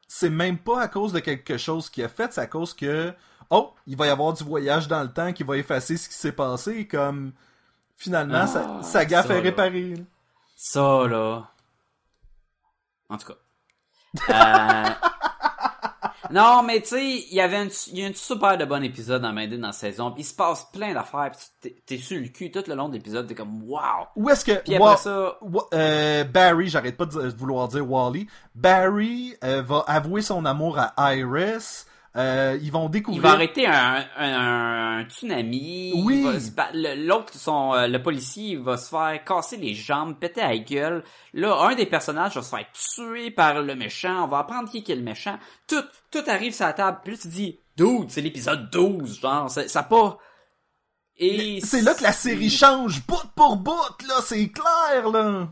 c'est même pas à cause de quelque chose qu'il a fait, c'est à cause que oh, il va y avoir du voyage dans le temps qui va effacer ce qui s'est passé, et comme finalement, Ah, sa, sa gaffe ça, là. réparée. Ça, là. En tout cas. Euh, non, mais tu sais, il y avait une, y a une super de bon épisode dans Minded dans la saison, pis il se passe plein d'affaires, pis tu- t'es- sur le cul tout le long de l'épisode, t'es comme wow. Où est-ce que Puis après Wa- ça, Wa- euh, Barry, j'arrête pas de de vouloir dire Wally, Barry euh, va avouer son amour à Iris. Euh, ils vont il découvrir. va arrêter un, un, un tsunami. il Oui. L'autre, son, euh, le policier, il va se faire casser les jambes, péter la gueule. Là, un des personnages va se faire tuer par le méchant. On va apprendre qui est le méchant. Tout, tout arrive sur la table. Puis là, tu dis, dude, c'est l'épisode 12, genre, ça, ça pas... Et C'est là que la série change bout pour bout, là, c'est clair, là.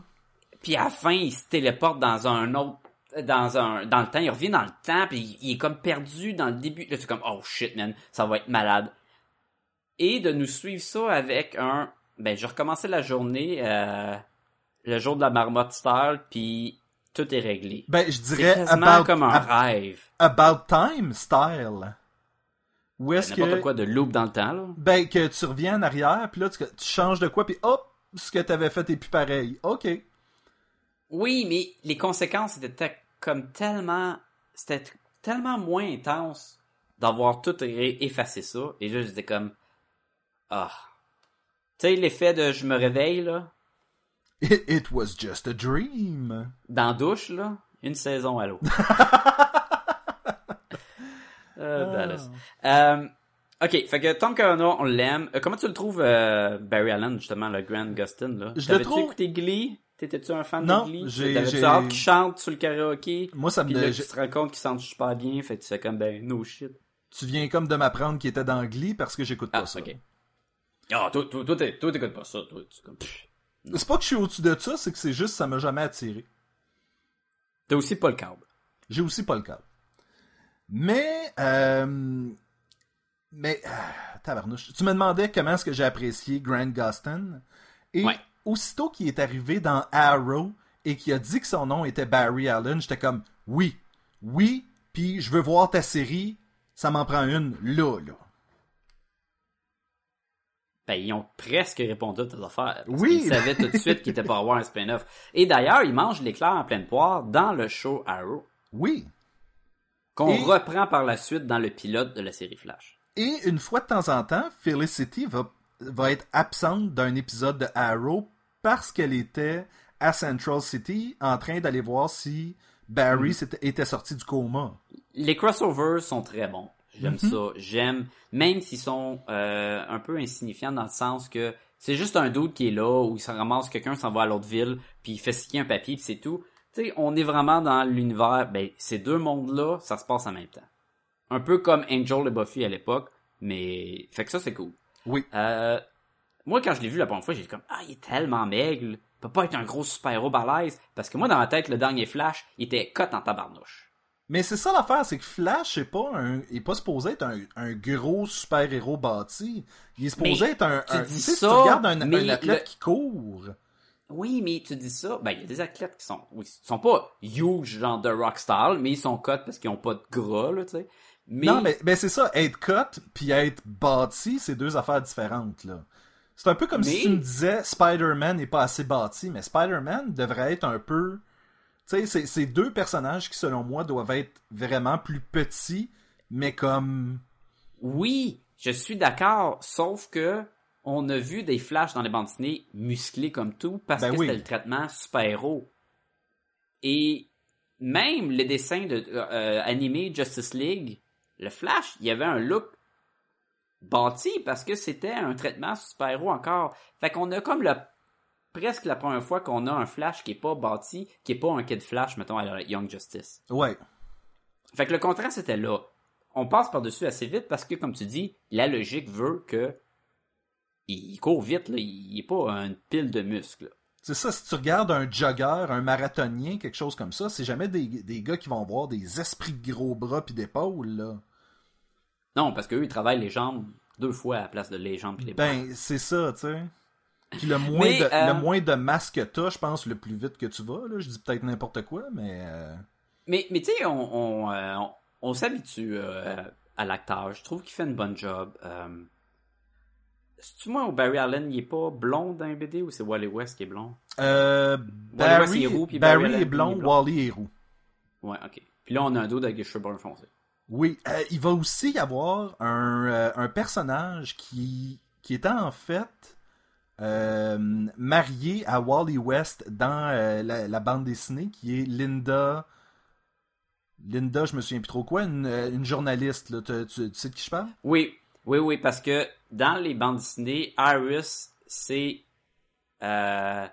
Puis à la fin, il se téléporte dans un autre dans un dans le temps, il revient dans le temps puis il, il est comme perdu dans le début. Là c'est comme oh shit man, ça va être malade. Et de nous suivre ça avec un ben je recommençais la journée euh, le jour de la marmotte star puis tout est réglé. Ben, je dirais about, comme un ab- rêve. about time style. Où est-ce N'importe que quoi de loop dans le temps là. ben que tu reviens en arrière, puis là tu, tu changes de quoi, puis hop, ce que t'avais fait est plus pareil. Ok. Oui, mais les conséquences étaient comme tellement. C'était tellement moins intense d'avoir tout effacé ça. Et là, j'étais comme. Ah. Tu sais, l'effet de je me réveille, là, It, it was just a dream. dans douche, là, une saison à l'eau. Euh, Dallas. Euh, ok, fait que Tom Corona, on l'aime. Euh, comment tu le trouves, euh, Barry Allen, justement, le Grand Gustin, là? Je le trouve- écouté Glee? T'étais-tu un fan Non, de Glee? j'ai- T'avais-tu hâte qu'il chante sur le karaoké? Moi, ça me Puis là, tu te rends compte qu'il chante super bien, fait que tu fais comme, ben, no shit. Tu viens comme de m'apprendre qu'il était dans Glee parce que j'écoute pas Ah, ça. ok. Ah, toi, toi, toi, t'es- toi, t'écoutes pas ça, toi, tu comme. C'est pas que je suis au-dessus de ça, c'est que c'est juste ça m'a jamais attiré. T'as aussi pas le câble. J'ai aussi pas le câble. Mais, euh, mais, tabarnouche. Tu me demandais comment est-ce que j'ai apprécié Grant Gustin. Et Ouais. aussitôt qu'il est arrivé dans Arrow et qu'il a dit que son nom était Barry Allen, j'étais comme, oui, oui, puis je veux voir ta série, ça m'en prend une, là, là. Ben, ils ont presque répondu à tes affaires. Oui. Ils savaient tout de suite qu'il était pour avoir un spin-off. Et d'ailleurs, ils mangent l'éclair en pleine poire dans le show Arrow. Oui. Qu'on Et- reprend par la suite dans le pilote de la série Flash. Et une fois de temps en temps, Felicity va, va être absente d'un épisode de Arrow parce qu'elle était à Central City en train d'aller voir si Barry s'était- était sorti du coma. Les crossovers sont très bons. J'aime Mhm. ça. J'aime, même s'ils sont euh, un peu insignifiants dans le sens que c'est juste un doute qui est là, où il s'en ramasse, quelqu'un s'en va à l'autre ville, puis il fait sticker un papier, puis c'est tout. Tu sais, on est vraiment dans l'univers, ben, ces deux mondes-là, ça se passe en même temps. Un peu comme Angel et Buffy à l'époque, mais... Fait que ça, c'est cool. Oui. Euh, moi, quand je l'ai vu la première fois, j'ai dit comme, ah, il est tellement maigre, il peut pas être un gros super-héros balèze, parce que moi, dans ma tête, le dernier Flash, il était cut en tabarnouche. Mais c'est ça l'affaire, c'est que Flash est pas un, est pas supposé être un, un gros super-héros bâti. Il est supposé Mais être un, tu un- dis sais, si ça, tu regardes un, mais un athlète le- qui court. Oui, mais tu dis ça, ben il y a des athlètes qui sont, oui, sont pas huge genre de rockstar, mais ils sont cut parce qu'ils ont pas de gras là, tu sais. Mais, Non, mais, ben c'est ça, être cut puis être bâti, c'est deux affaires différentes, là. C'est un peu comme si Mais- tu me disais Spider-Man n'est pas assez bâti, mais Spider-Man devrait être un peu. Tu sais, c'est- c'est deux personnages qui, selon moi, doivent être vraiment plus petits, mais comme. oui, je suis d'accord, sauf que on a vu des flashs dans les bandes dessinées musclés comme tout parce Ben que oui. c'était le traitement super-héros. Et même les dessins de euh, animés Justice League, le Flash, il y avait un look bâti parce que c'était un traitement super-héros encore. Fait qu'on a comme le presque la première fois qu'on a un Flash qui est pas bâti, qui est pas un Kid Flash, mettons, à la Young Justice. Ouais. Fait que le contraste était là. On passe par-dessus assez vite parce que, comme tu dis, la logique veut que il court vite, là. il est pas une pile de muscles. C'est ça, si tu regardes un jogger, un marathonien, quelque chose comme ça, c'est jamais des, des gars qui vont avoir des esprits de gros bras puis d'épaules, là. Non, parce qu'eux, ils travaillent les jambes deux fois à la place de les jambes et les bras. Ben, c'est ça, tu sais. Puis le moins, Mais, de, euh, le moins de masse que t'as, je pense, le plus vite que tu vas, là. Je dis peut-être n'importe quoi, mais... euh, Mais, mais tu sais, on, on, euh, on, on s'habitue euh, à l'acteur. Je trouve qu'il fait une bonne job. C'est-tu moi ou Barry Allen, il est pas blond dans un BD ou c'est Wally West qui est blond? Euh, Barry, est roux, puis Barry Barry Allen, est blond, il est blond. Wally est roux. Ouais, ok. Puis là, on a un dos avec les cheveux bruns foncés. Oui, euh, il va aussi y avoir un, euh, un personnage qui, qui était en fait euh, marié à Wally West dans la, la bande dessinée, qui est Linda. Linda, je me souviens plus trop quoi, une, une journaliste. Là. Tu, tu- tu sais de qui je parle? Oui, oui, oui, parce que dans les bandes dessinées, Iris, c'est euh,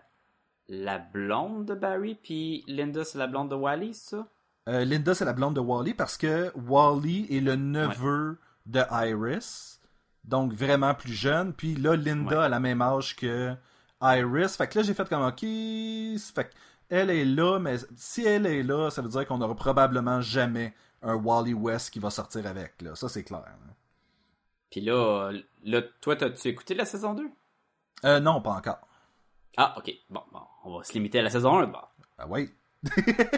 la blonde de Barry, puis Linda, c'est la blonde de Wally, c'est ça? Euh, Linda, c'est la blonde de Wally parce que Wally est le neveu de Iris. Donc vraiment plus jeune. Puis là, Linda Ouais. a la même âge que Iris. Fait que là, j'ai fait comme OK. Fait que elle est là, mais si elle est là, ça veut dire qu'on n'aura probablement jamais un Wally West qui va sortir avec. Là. Ça, c'est clair. hein. Puis là, là toi, t'as-tu écouté la saison 2? Euh, non, pas encore. Ah, ok. Bon, bon, on va se limiter à la saison 1 d'abord. Ah oui.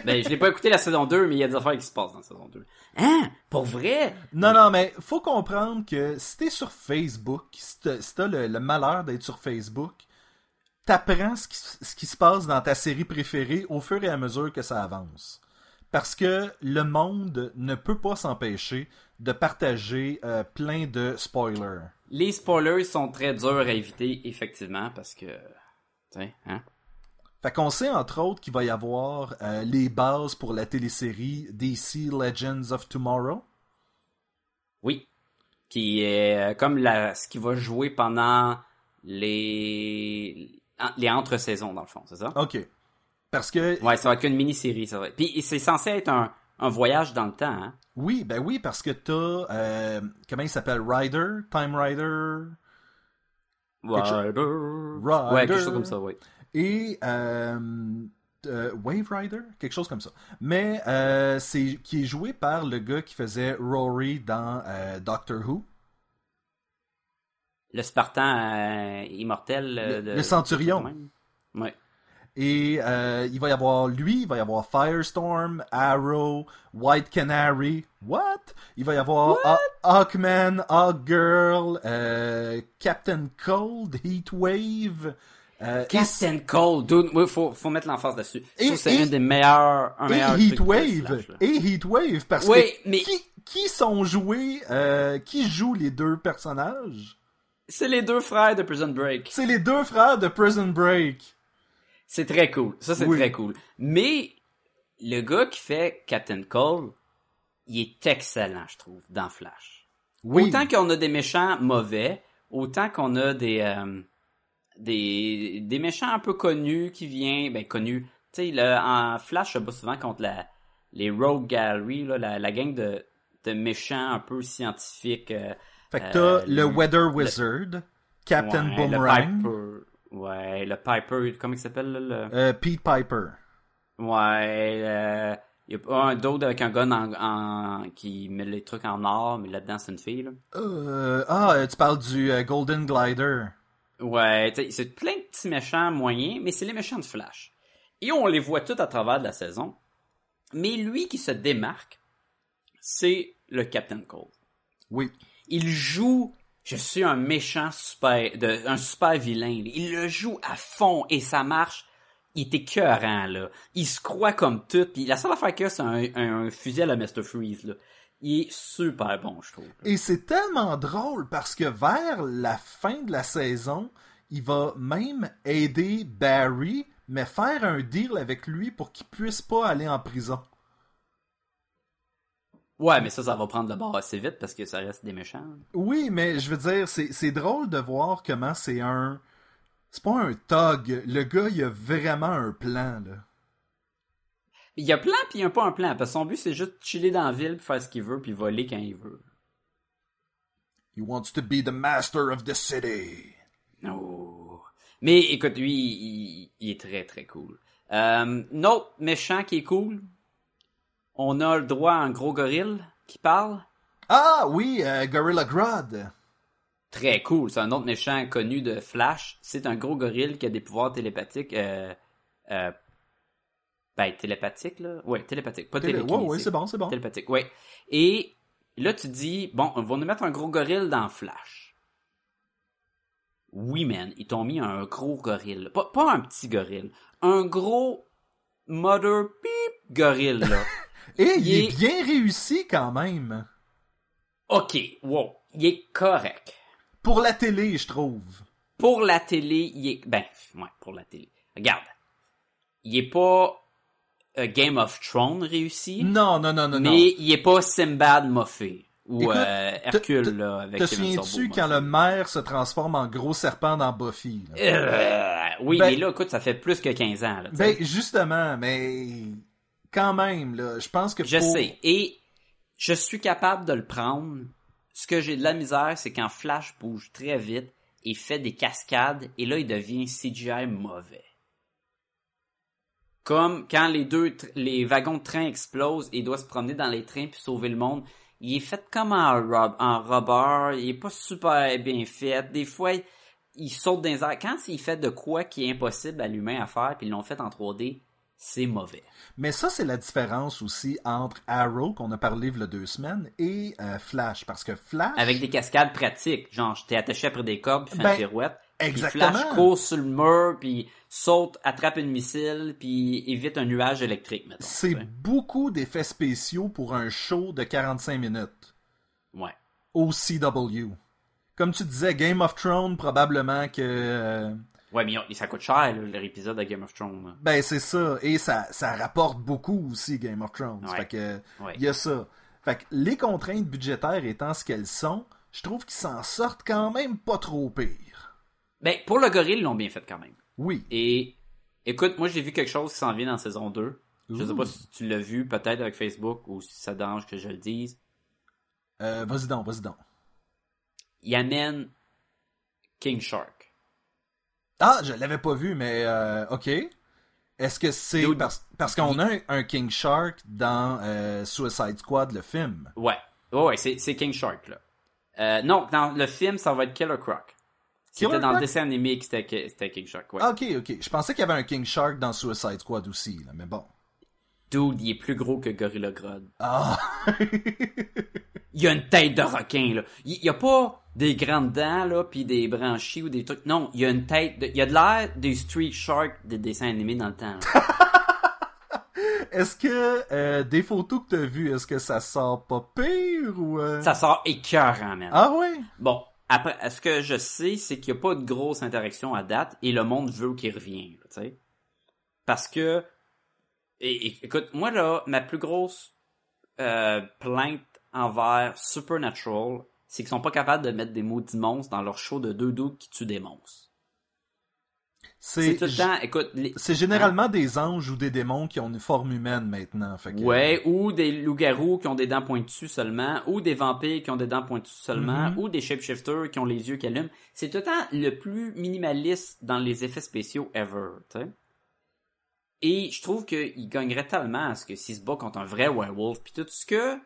Ben, je l'ai pas écouté la saison 2, mais il y a des affaires qui se passent dans la saison 2. Hein? Pour vrai? Non, non, mais faut comprendre que si t'es sur Facebook, si t'as si le, le malheur d'être sur Facebook, t'apprends ce qui, ce qui se passe dans ta série préférée au fur et à mesure que ça avance. Parce que le monde ne peut pas s'empêcher de partager euh, plein de spoilers. Les spoilers sont très durs à éviter, effectivement, parce que... Hein? Fait qu'on sait entre autres qu'il va y avoir euh, les bases pour la télésérie DC Legends of Tomorrow. Oui. Qui est euh, comme la, ce qui va jouer pendant les, les entre-saisons, dans le fond, c'est ça? Ok. Parce que Ouais, ça va être une mini-série, ça va être. Puis c'est censé être un, un voyage dans le temps, hein? Oui, ben oui, parce que t'as. euh, comment il s'appelle Rider Time Rider chose- Rider. Ouais, quelque chose comme ça, oui. Et. euh, euh, Wave Rider Quelque chose comme ça. Mais euh, c'est qui est joué par le gars qui faisait Rory dans euh, Doctor Who. Le Spartan euh, immortel. euh, Le- de- le Centurion. Ouais. Et euh, il va y avoir lui, il va y avoir Firestorm, Arrow, White Canary. What? Il va y avoir Haw- Hawkman, Hawkgirl, euh, Captain Cold, Heatwave. euh, et Captain Cold, dude, oui, faut, faut mettre l'emphase dessus. Et- c'est et- un des meilleurs, un et meilleur Heatwave et Heatwave parce Oui, que mais- qui, qui sont joués euh, qui joue les deux personnages? C'est les deux frères de Prison Break. c'est les deux frères de Prison Break C'est très cool. Ça, c'est Oui. très cool. Mais, le gars qui fait Captain Cold, il est excellent, je trouve, dans Flash. oui Autant qu'on a des méchants mauvais, autant qu'on a des, euh, des, des méchants un peu connus qui viennent, ben, connus. Tu sais, en Flash, je bats souvent contre la, les Rogue Gallery, là, la, la gang de, de méchants un peu scientifiques. euh, fait que euh, t'as le Weather Wizard Captain ouais, Boomerang Le Piper, ouais, le Piper, comment il s'appelle, là, le... euh, Pete Piper Ouais, euh, il y a pas un d'autre avec un gun en, en- qui met les trucs en or, mais là-dedans c'est une fille, là. Euh, ah, euh, tu parles du Golden Glider. Ouais, c'est plein de petits méchants moyens, mais c'est les méchants de Flash. Et on les voit tout à travers de la saison. Mais lui qui se démarque, c'est le Captain Cold. Oui. Il joue, je suis un méchant super, un super vilain. Il le joue à fond et ça marche. Il est écœurant, là. Il se croit comme tout. La seule affaire a, c'est un, fusil à la Mr. Freeze, là. Il est super bon, je trouve. Et c'est tellement drôle parce que vers la fin de la saison, il va même aider Barry, mais faire un deal avec lui pour qu'il puisse pas aller en prison. Ouais, mais ça, ça va prendre le bord assez vite parce que ça reste des méchants. Oui, mais je veux dire, c'est c'est drôle de voir comment c'est un. C'est pas un thug. Le gars, il a vraiment un plan, là. Il y a plan puis il y a pas un plan. Parce que son but, c'est juste de chiller dans la ville, puis faire ce qu'il veut, puis voler quand il veut. He wants to be the master of the city. Oh. Mais écoute, lui, il, il est très très cool. Euh, un autre méchant qui est cool, on a le droit à un gros gorille qui parle. Ah oui, euh, Gorilla Grodd. Très cool. C'est un autre méchant connu de Flash. C'est un gros gorille qui a des pouvoirs télépathiques. Euh, euh, ben, télépathiques, là. Ouais, télépathiques. Pas Télé- Ouais, télékinésiques. ouais, c'est bon, c'est bon. Télépathique, ouais. Et là, tu dis, bon, on va nous mettre un gros gorille dans Flash. Oui, man, ils t'ont mis un gros gorille. Pas, pas un petit gorille. Un gros mother beep gorille, là. Et il, Il est... est- bien réussi quand même. Ok, wow, il est correct. Pour la télé, je trouve. Pour la télé, il est... Ben, ouais, pour la télé. Regarde, il est pas euh, Game of Thrones réussi, Non, non, non, non, non. mais il est pas Simbad moffé. Ou Écoute, euh, Hercule, te- là, avec Te souviens-tu quand le maire se transforme en gros serpent dans Buffy? là? Euh, oui, Ben- mais là, écoute, ça fait plus que 15 ans. Là, Ben, justement, mais quand même, là, je pense que je pour- sais. Et je suis capable de le prendre. Ce que j'ai de la misère, c'est quand Flash bouge très vite et fait des cascades, et là, il devient CGI mauvais. Comme quand les deux, les wagons de train explosent et il doit se promener dans les trains puis sauver le monde. Il est fait comme en, rob en rubber, il est pas super bien fait. Des fois, il, il saute dans les airs. Quand il fait de quoi qui est impossible à l'humain à faire, puis ils l'ont fait en 3D, c'est mauvais. Mais ça, c'est la différence aussi entre Arrow, qu'on a parlé il y a deux semaines, et euh, Flash. Parce que Flash... Avec des cascades pratiques. Genre, j'étais attaché après des cordes, puis fais Ben, une pirouette. Puis exactement. Flash court sur le mur, puis saute, attrape une missile, puis évite un nuage électrique. C'est beaucoup d'effets spéciaux pour un show de 45 minutes. Ouais. Au CW. Comme tu disais, Game of Thrones, probablement que... Ouais, mais ça coûte cher, là, leur épisode de Game of Thrones. Ben, c'est ça. Et ça, ça rapporte beaucoup aussi, Game of Thrones. Ouais. Fait que, Ouais. il y a ça. Fait que les contraintes budgétaires étant ce qu'elles sont, je trouve qu'ils s'en sortent quand même pas trop pire. Ben, pour le gorille, ils l'ont bien fait quand même. Oui. Et, écoute, moi, j'ai vu quelque chose qui s'en vient dans saison 2. Je sais pas si tu l'as vu, peut-être avec Facebook, ou si ça dérange que je le dise. Euh, vas-y donc, vas-y donc. Il amène King Shark. Ah, je l'avais pas vu, mais euh, ok. Est-ce que c'est Dude, parce, parce qu'on a un, un King Shark dans euh, Suicide Squad, le film? Ouais. Ouais, ouais, c'est, c'est King Shark, là. Euh, non, dans le film, ça va être Killer Croc. C'était dans le dessin animé que c'était, c'était King Shark, ouais. Ah, ok, ok. Je pensais qu'il y avait un King Shark dans Suicide Squad aussi, là, mais bon. Dude, il est plus gros que Gorilla Grodd. Ah! Il a une tête de requin, là. Il, il a pas des grandes dents, là, puis des branchies ou des trucs. Non, il a une tête de... Il a de l'air des Street Shark des dessins animés dans le temps, est-ce que euh, des photos que t'as vues, est-ce que ça sort pas pire ou... euh? Ça sort écœurant, man. Ah ouais? Bon, après, ce que je sais, c'est qu'il n'y a pas de grosse interaction à date et le monde veut qu'il revienne, tu sais. Parce que, et, et- écoute, moi là, ma plus grosse euh, plainte envers Supernatural, c'est qu'ils sont pas capables de mettre des maudits monstres dans leur show de deux doutes qui tuent des monstres. C'est tout le temps, écoute, les- c'est généralement des anges ou des démons qui ont une forme humaine maintenant. Fait que... Ouais, ou des loups-garous qui ont des dents pointues seulement, ou des vampires qui ont des dents pointues seulement, Mhm. ou des shapeshifters qui ont les yeux qui allument. C'est tout le temps le plus minimaliste dans les effets spéciaux ever. Et je trouve qu'il gagnerait tellement à ce que s'il se bat contre un vrai werewolf, puis tout ce que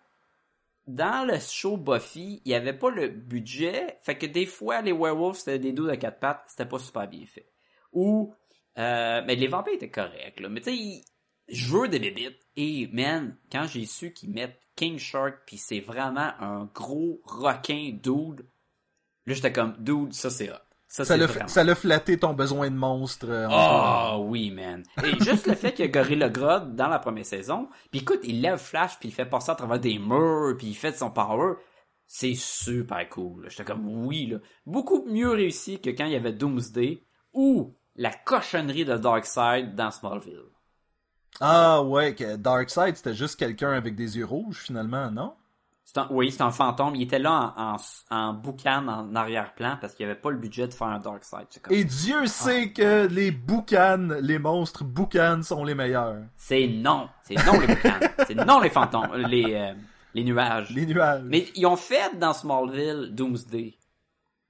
dans le show Buffy, il y avait pas le budget, fait que des fois les werewolves c'était des dos de quatre pattes, c'était pas super bien fait. Ou euh, mais les vampires étaient corrects là, mais tu sais je veux des bébites et man, quand j'ai su qu'ils mettent King Shark puis c'est vraiment un gros requin dude, là j'étais comme dude, ça c'est hot. Ça, Ça vraiment- l'a flatté ton besoin de monstre. euh, ah oui, man. Et juste le fait qu'il y a Gorilla Grodd dans la première saison, puis écoute, il lève Flash, puis il fait passer à travers des murs, puis il fait son power, c'est super cool. J'étais comme, oui, là. Beaucoup mieux réussi que quand il y avait Doomsday, ou la cochonnerie de Darkseid dans Smallville. Ah ouais, que Darkseid c'était juste quelqu'un avec des yeux rouges finalement, non? Un- oui, c'est un fantôme. Il était là en, en, en boucan, en arrière-plan, parce qu'il n'y avait pas le budget de faire un. C'est comme- Et Dieu sait que les boucanes, les monstres boucanes sont les meilleurs. C'est non. C'est non les boucans. c'est non les fantômes. Les, euh, les nuages. Les nuages. Mais ils ont fait dans Smallville Doomsday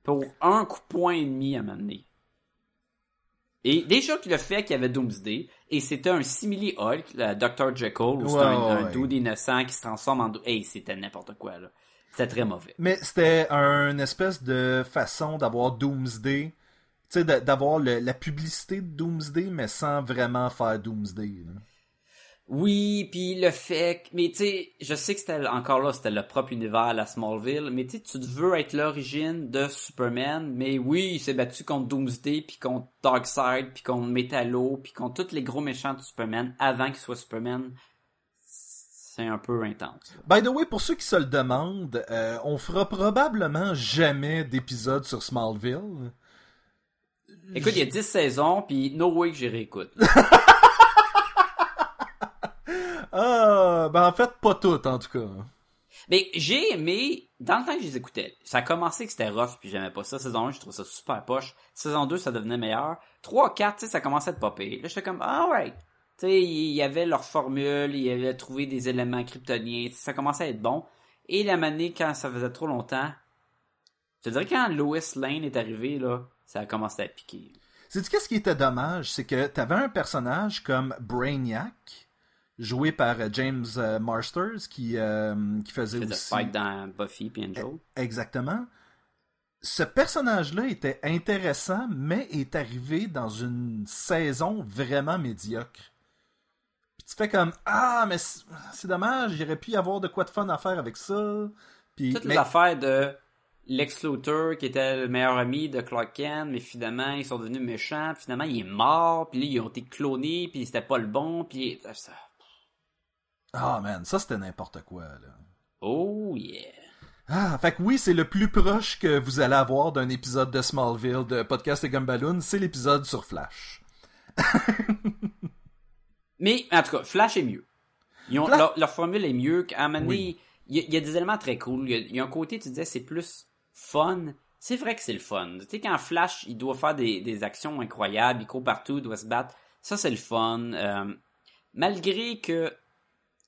pour un coup de poing et demi à m'amener. Et déjà qu'il a fait qu'il y avait Doomsday, et c'était un simili Hulk, le Dr. Jekyll, c'était Ouais, un, ouais, un dude innocent qui se transforme en... Hey, c'était n'importe quoi, là. C'était très mauvais. Mais c'était une espèce de façon d'avoir Doomsday. Tu sais, d'avoir le- la publicité de Doomsday, mais sans vraiment faire Doomsday. là. Oui, puis le fait que... Mais tu sais, je sais que c'était encore là, c'était le propre univers à la Smallville, mais tu sais, tu veux être l'origine de Superman, mais oui, il s'est battu contre Doomsday, puis contre Darkseid, puis contre Metallo, puis contre tous les gros méchants de Superman avant qu'il soit Superman. C'est un peu intense. By the way, pour ceux qui se le demandent, euh, on fera probablement jamais d'épisode sur Smallville. Écoute, il y a 10 saisons, puis no way que j'y réécoute. Ah, ben en fait, pas toutes en tout cas. Mais j'ai aimé, dans le temps que je les écoutais, ça a commencé que c'était rough, puis j'aimais pas ça. Saison 1, je trouve ça super poche. Saison 2, ça devenait meilleur. 3, 4, tu sais, ça commençait à être popé. Là, j'étais comme, alright. Tu sais, il y avait leur formule, il y avait trouvé des éléments kryptoniens, ça commençait à être bon. Et la manée, quand ça faisait trop longtemps, je te dirais quand Lois Lane est arrivé, là, ça a commencé à piquer. C'est qu'est-ce qui était dommage, c'est que t'avais un personnage comme Brainiac, joué par euh, James euh, Marsters, qui, euh, qui faisait aussi... fight dans Buffy puis Angel. Exactement. Ce personnage-là était intéressant, mais est arrivé dans une saison vraiment médiocre. Puis tu fais comme Ah, mais c'est dommage, il aurait pu y avoir de quoi de fun à faire avec ça. Puis, Toute mais- l'affaire de Lex Luthor, qui était le meilleur ami de Clark Kent, mais finalement, ils sont devenus méchants, puis finalement, il est mort, puis là, ils ont été clonés, puis c'était pas le bon, puis... ça- Ah, man, ça c'était n'importe quoi, là. Oh yeah! Ah, fait que oui, c'est le plus proche que vous allez avoir d'un épisode de Smallville de Podcast et Gumballoon, c'est l'épisode sur Flash. Mais, en tout cas, Flash est mieux. Ils ont, Flash- leur, leur formule est mieux. qu'à un moment donné, Oui. il y, a- il y a des éléments très cool. Il y a, il y a un côté, tu disais, c'est plus fun. C'est vrai que c'est le fun. Tu sais, quand Flash, il doit faire des, des actions incroyables, il court partout, il doit se battre. Ça, c'est le fun. Euh, malgré que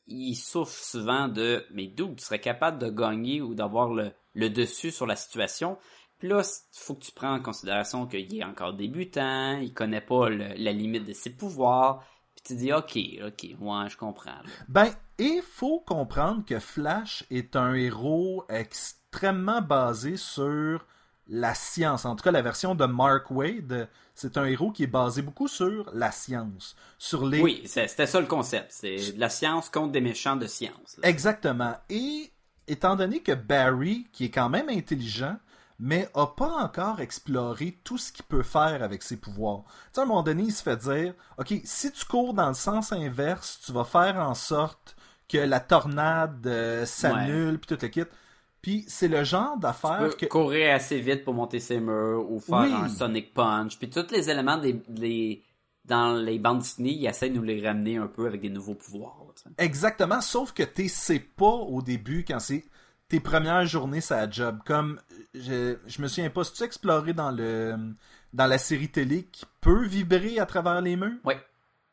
il souffre souvent de mais d'où tu serais capable de gagner ou d'avoir le, dessus sur la situation? Puis là, il faut que tu prends en considération qu'il est encore débutant, il connaît pas la limite de ses pouvoirs. Puis tu dis ok, ok, ouais, je comprends. Ben, et faut comprendre que Flash est un héros extrêmement basé sur la science. En tout cas, la version de Mark Wade, c'est un héros qui est basé beaucoup sur la science, sur les Oui, c'est- c'était ça le concept. C'est de la science contre des méchants de science. là. Exactement. Et étant donné que Barry, qui est quand même intelligent, mais a pas encore exploré tout ce qu'il peut faire avec ses pouvoirs. Tu sais, à un moment donné, il se fait dire, OK, si tu cours dans le sens inverse, tu vas faire en sorte que la tornade euh, s'annule, puis tout le kit. Puis c'est le genre d'affaire que... courir assez vite pour monter ses murs ou faire Oui. un Sonic Punch. Puis tous les éléments des, des- dans les bandes dessinées, ils essaient de nous les ramener un peu avec des nouveaux pouvoirs. Exactement, sauf que tu sais pas au début quand c'est tes premières journées ça a job. Comme je, je me souviens pas, tu exploré dans le dans la série télé qui peut vibrer à travers les murs? Ouais.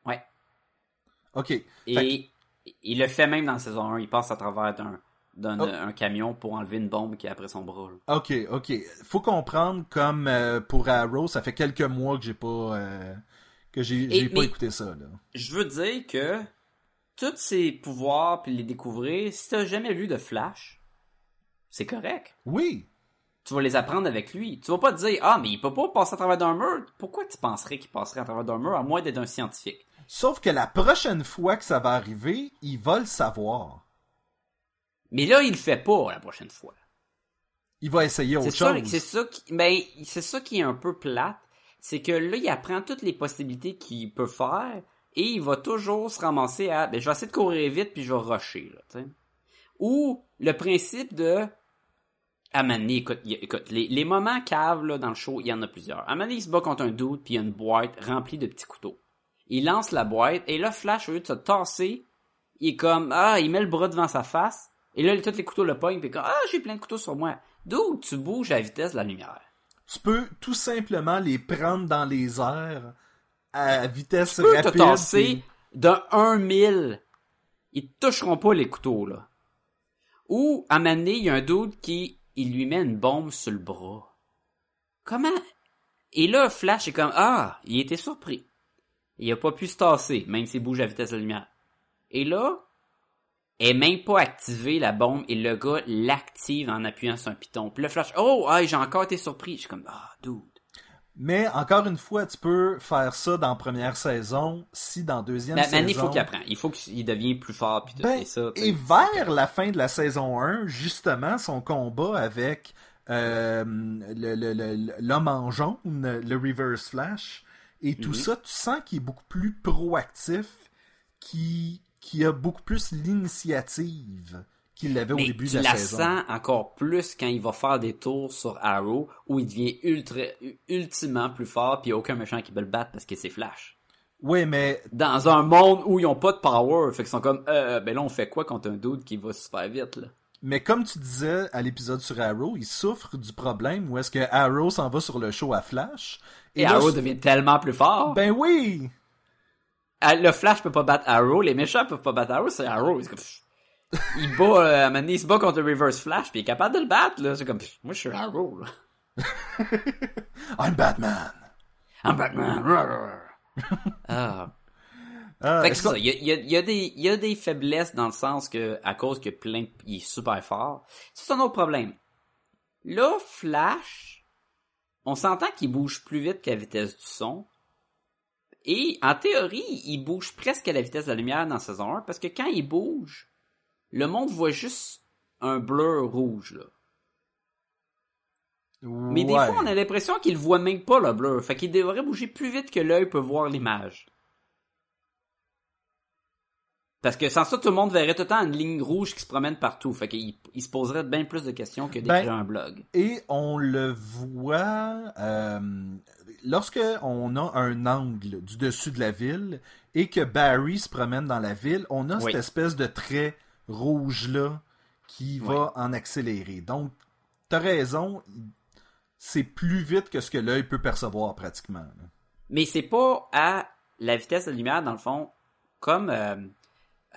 Ouais. Ok. Et il le fait même dans la saison 1. Il passe à travers d'un, d'un Oh. un camion pour enlever une bombe qui est après son bras. là. Ok, ok. Faut comprendre comme euh, pour Arrow, ça fait quelques mois que j'ai pas euh, que j'ai pas écouté ça là. Je veux dire que tous ces pouvoirs puis les découvrir, si t'as jamais lu de Flash, c'est correct. Oui. Tu vas les apprendre avec lui. Tu vas pas te dire ah mais il peut pas passer à travers d'un mur. Pourquoi tu penserais qu'il passerait à travers d'un mur à moins d'être un scientifique? Sauf que la prochaine fois que ça va arriver, il va le savoir. Mais là il le fait pas la prochaine fois. Il va essayer autre ça, chose. c'est ça qui, ben, c'est ça qui est un peu plate, c'est que là, il apprend toutes les possibilités qu'il peut faire, et il va toujours se ramasser à, ben, je vais essayer de courir vite, puis je vais rusher, là, tu sais. Ou, le principe de, à Mané, écoute, écoute, les, les moments caves, là, dans le show, il y en a plusieurs. À Mané, il se bat contre un doute, puis il y a une boîte remplie de petits couteaux. Il lance la boîte, et là, Flash, au lieu de se tasser, il est comme, ah, il met le bras devant sa face, et là, tous les couteaux le pognent, puis comme, ah, j'ai plein de couteaux sur moi. D'où tu bouges à la vitesse de la lumière? Tu peux tout simplement les prendre dans les airs à vitesse Tu peux te tasser puis- de 1 000. Ils te toucheront pas les couteaux, là. Ou, à un moment donné, il y a un doute qui, il lui met une bombe sur le bras. Comment? Et là, Flash est comme, ah, il était surpris. Il a pas pu se tasser, même s'il bouge à vitesse de la lumière. Et là, est même pas activé la bombe et le gars l'active en appuyant sur un piton. Puis le Flash, oh, ah, j'ai encore été surpris. Je suis comme, ah, dude. Mais encore une fois, tu peux faire ça dans première saison, si dans deuxième Mais saison. il faut qu'il apprenne. Il faut qu'il devienne plus fort. Puis Ben, et ça. vers la fin de la saison 1, justement, son combat avec euh, le- le- le- l'homme en jaune, le Reverse Flash, et tout Mhm. ça, tu sens qu'il est beaucoup plus proactif, qui qui a beaucoup plus l'initiative qu'il avait au Mais début de la, la saison. sens encore plus quand il va faire des tours sur Arrow où il devient ultra, ultimement plus fort puis a aucun méchant qui peut le battre parce que c'est Flash. Oui, mais Dans un monde où ils ont pas de power, fait qu'ils sont comme, euh, ben là on fait quoi contre un dude qui va super vite là? Mais comme tu disais à l'épisode sur Arrow, il souffre du problème où est-ce que Arrow s'en va sur le show à Flash. Et, là, Arrow devient tellement plus fort. Ben oui! Ah, Le Flash peut pas battre Arrow, les méchants peuvent pas battre Arrow, c'est Arrow. C'est comme, pff. il bat, euh, à un moment donné, il se bat contre le Reverse Flash, puis il est capable de le battre, là. C'est comme, pff, moi je suis Arrow, là. I'm Batman! I'm Batman. ah. Ah, Fait que ça, il y a, il y a- il y a des, il y a des faiblesses dans le sens que, à cause que plein, il est super fort. C'est un autre problème. Là, Flash, on s'entend qu'il bouge plus vite qu'à la vitesse du son. Et, en théorie, il bouge presque à la vitesse de la lumière dans saison 1, parce que quand il bouge, le monde voit juste un bleu rouge, là. Mais des fois, on a l'impression qu'il voit même pas le bleu. Fait qu'il devrait bouger plus vite que l'œil peut voir l'image. Parce que sans ça, tout le monde verrait tout le temps une ligne rouge qui se promène partout. Fait qu'il il se poserait bien plus de questions que d'écrire Ben, un blog. Et on le voit euh, lorsque on a un angle du dessus de la ville et que Barry se promène dans la ville, on a Oui. cette espèce de trait rouge là qui va en accélérer. Donc, t'as raison, c'est plus vite que ce que l'œil peut percevoir pratiquement. là. Mais c'est pas à la vitesse de la lumière, dans le fond, comme... euh,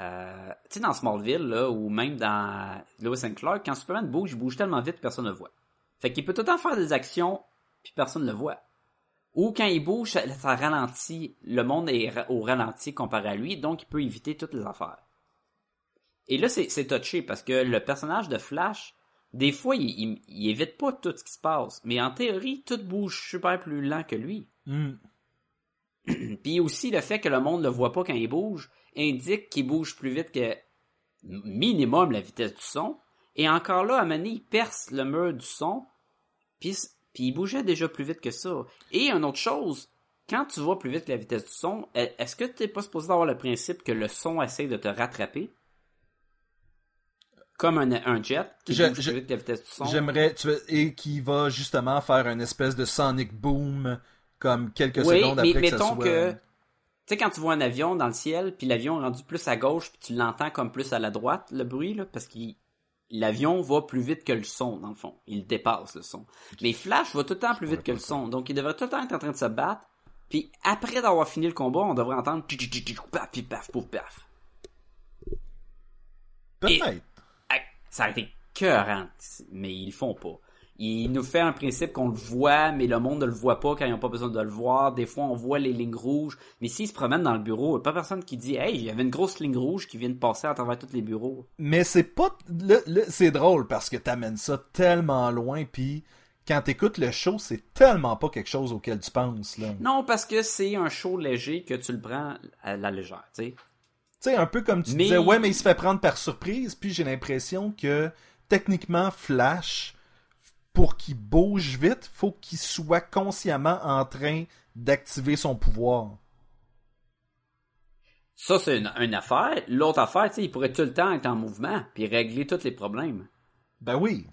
euh, tu sais, dans Smallville, là, ou même dans Lois and Clark, quand Superman bouge, il bouge tellement vite que personne ne le voit. Fait qu'il peut tout le temps faire des actions, puis personne ne le voit. Ou quand il bouge, ça, ça ralentit. Le monde est au ralenti comparé à lui, donc il peut éviter toutes les affaires. Et là, c'est touché, parce que le personnage de Flash, des fois, il, il, il évite pas tout ce qui se passe. Mais en théorie, tout bouge super plus lent que lui. Hmm. Puis aussi le fait que le monde ne le voit pas quand il bouge indique qu'il bouge plus vite que minimum la vitesse du son. Et encore là, à donné, il perce le mur du son, puis, puis il bougeait déjà plus vite que ça. Et une autre chose, quand tu vas plus vite que la vitesse du son, e- est-ce que tu n'es pas supposé avoir le principe que le son essaie de te rattraper? Comme un, un jet qui Je- bouge je- plus vite que la vitesse du son. J'aimerais, tu et qui va justement faire une espèce de sonic boom comme quelques Oui, secondes mais après que ça mettons soit... que. Tu sais, quand tu vois un avion dans le ciel, puis l'avion est rendu plus à gauche, puis tu l'entends comme plus à la droite, le bruit, là, parce que l'avion va plus vite que le son, dans le fond. Il dépasse le son. Mais Flash va tout le temps plus vite que le son. Donc, il devrait tout le temps être en train de se battre. Puis après d'avoir fini le combat, on devrait entendre paf, puis paf, pouf, paf. Peut-être. Ah, Ça a été cœurant, mais ils le font pas. Il nous fait un principe qu'on le voit, mais le monde ne le voit pas quand ils n'ont pas besoin de le voir. Des fois, on voit les lignes rouges. Mais s'ils se promènent dans le bureau, il n'y a pas personne qui dit Hey, il y avait une grosse ligne rouge qui vient de passer à travers tous les bureaux. Mais c'est pas... le- le- c'est drôle parce que t'amènes ça tellement loin, puis quand t'écoutes le show, c'est tellement pas quelque chose auquel tu penses, là. Non, parce que c'est un show léger que tu le prends à la légère, tu sais. Tu sais, un peu comme tu Mais- disais, ouais, mais il se fait prendre par surprise, puis j'ai l'impression que techniquement, Flash, pour qu'il bouge vite, faut qu'il soit consciemment en train d'activer son pouvoir. Ça, c'est une, une affaire. L'autre affaire, tu sais, il pourrait tout le temps être en mouvement puis régler tous les problèmes. Ben oui.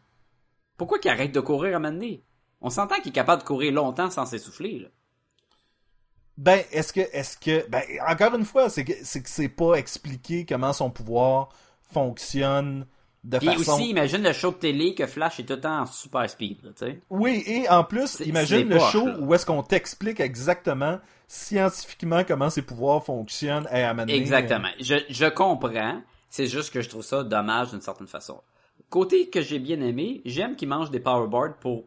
Pourquoi qu'il arrête de courir à donné? On s'entend qu'il est capable de courir longtemps sans s'essouffler, là. Ben, est-ce que, est-ce que, ben, encore une fois, c'est que c'est que c'est pas expliqué comment son pouvoir fonctionne de Puis façon. aussi, imagine le show de télé que Flash est tout le temps en super speed, là, tu sais. Oui, et en plus, imagine le show là. où est-ce qu'on t'explique exactement scientifiquement comment ses pouvoirs fonctionnent à amener. Exactement. Je, je comprends. C'est juste que je trouve ça dommage d'une certaine façon. Côté que j'ai bien aimé, j'aime qu'ils mangent des powerboards pour,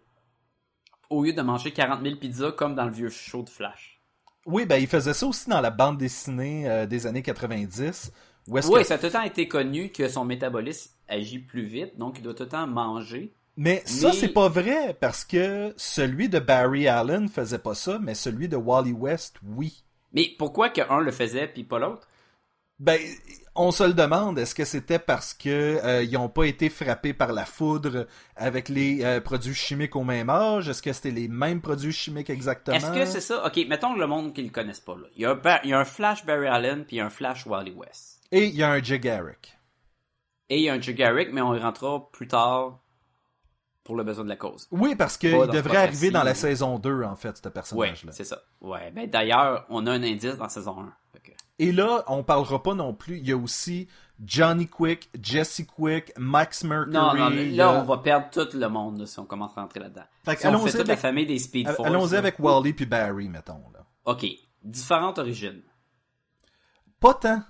au lieu de manger 40 000 pizzas comme dans le vieux show de Flash. Oui, ben il faisait ça aussi dans la bande dessinée euh, des années 90. Est-ce Oui, que... ça a tout le temps été connu que son métabolisme agit plus vite, donc il doit tout le temps manger. Mais ça, c'est pas vrai, parce que celui de Barry Allen faisait pas ça, mais celui de Wally West, oui. Mais pourquoi que un le faisait puis pas l'autre? Ben, on se le demande, est-ce que c'était parce que euh, ils ont pas été frappés par la foudre avec les euh, produits chimiques au même âge? Est-ce que c'était les mêmes produits chimiques exactement? Est-ce que c'est ça? Ok, mettons le monde qui le connaisse pas. Là. Il, y a un, il y a un Flash Barry Allen puis un Flash Wally West. Et il y a un Jay Garrick. Et il y a un Jay Garrick, mais on y rentrera plus tard pour le besoin de la cause. Oui, parce qu'il devrait arriver dans la saison 2, en fait, ce personnage-là. c'est ça. Ouais, ben d'ailleurs, on a un indice dans saison 1. Fait que- Et là, on parlera pas non plus. Il y a aussi Johnny Quick, Jesse Quick, Max Mercury. Non, non, il y là, on va perdre tout le monde là, si on commence à rentrer là-dedans. Si on allons-y fait toute la avec- famille des Speed Force. Allons-y là. avec Wally puis Barry, mettons. Là. OK. Différentes origines. Pas tant.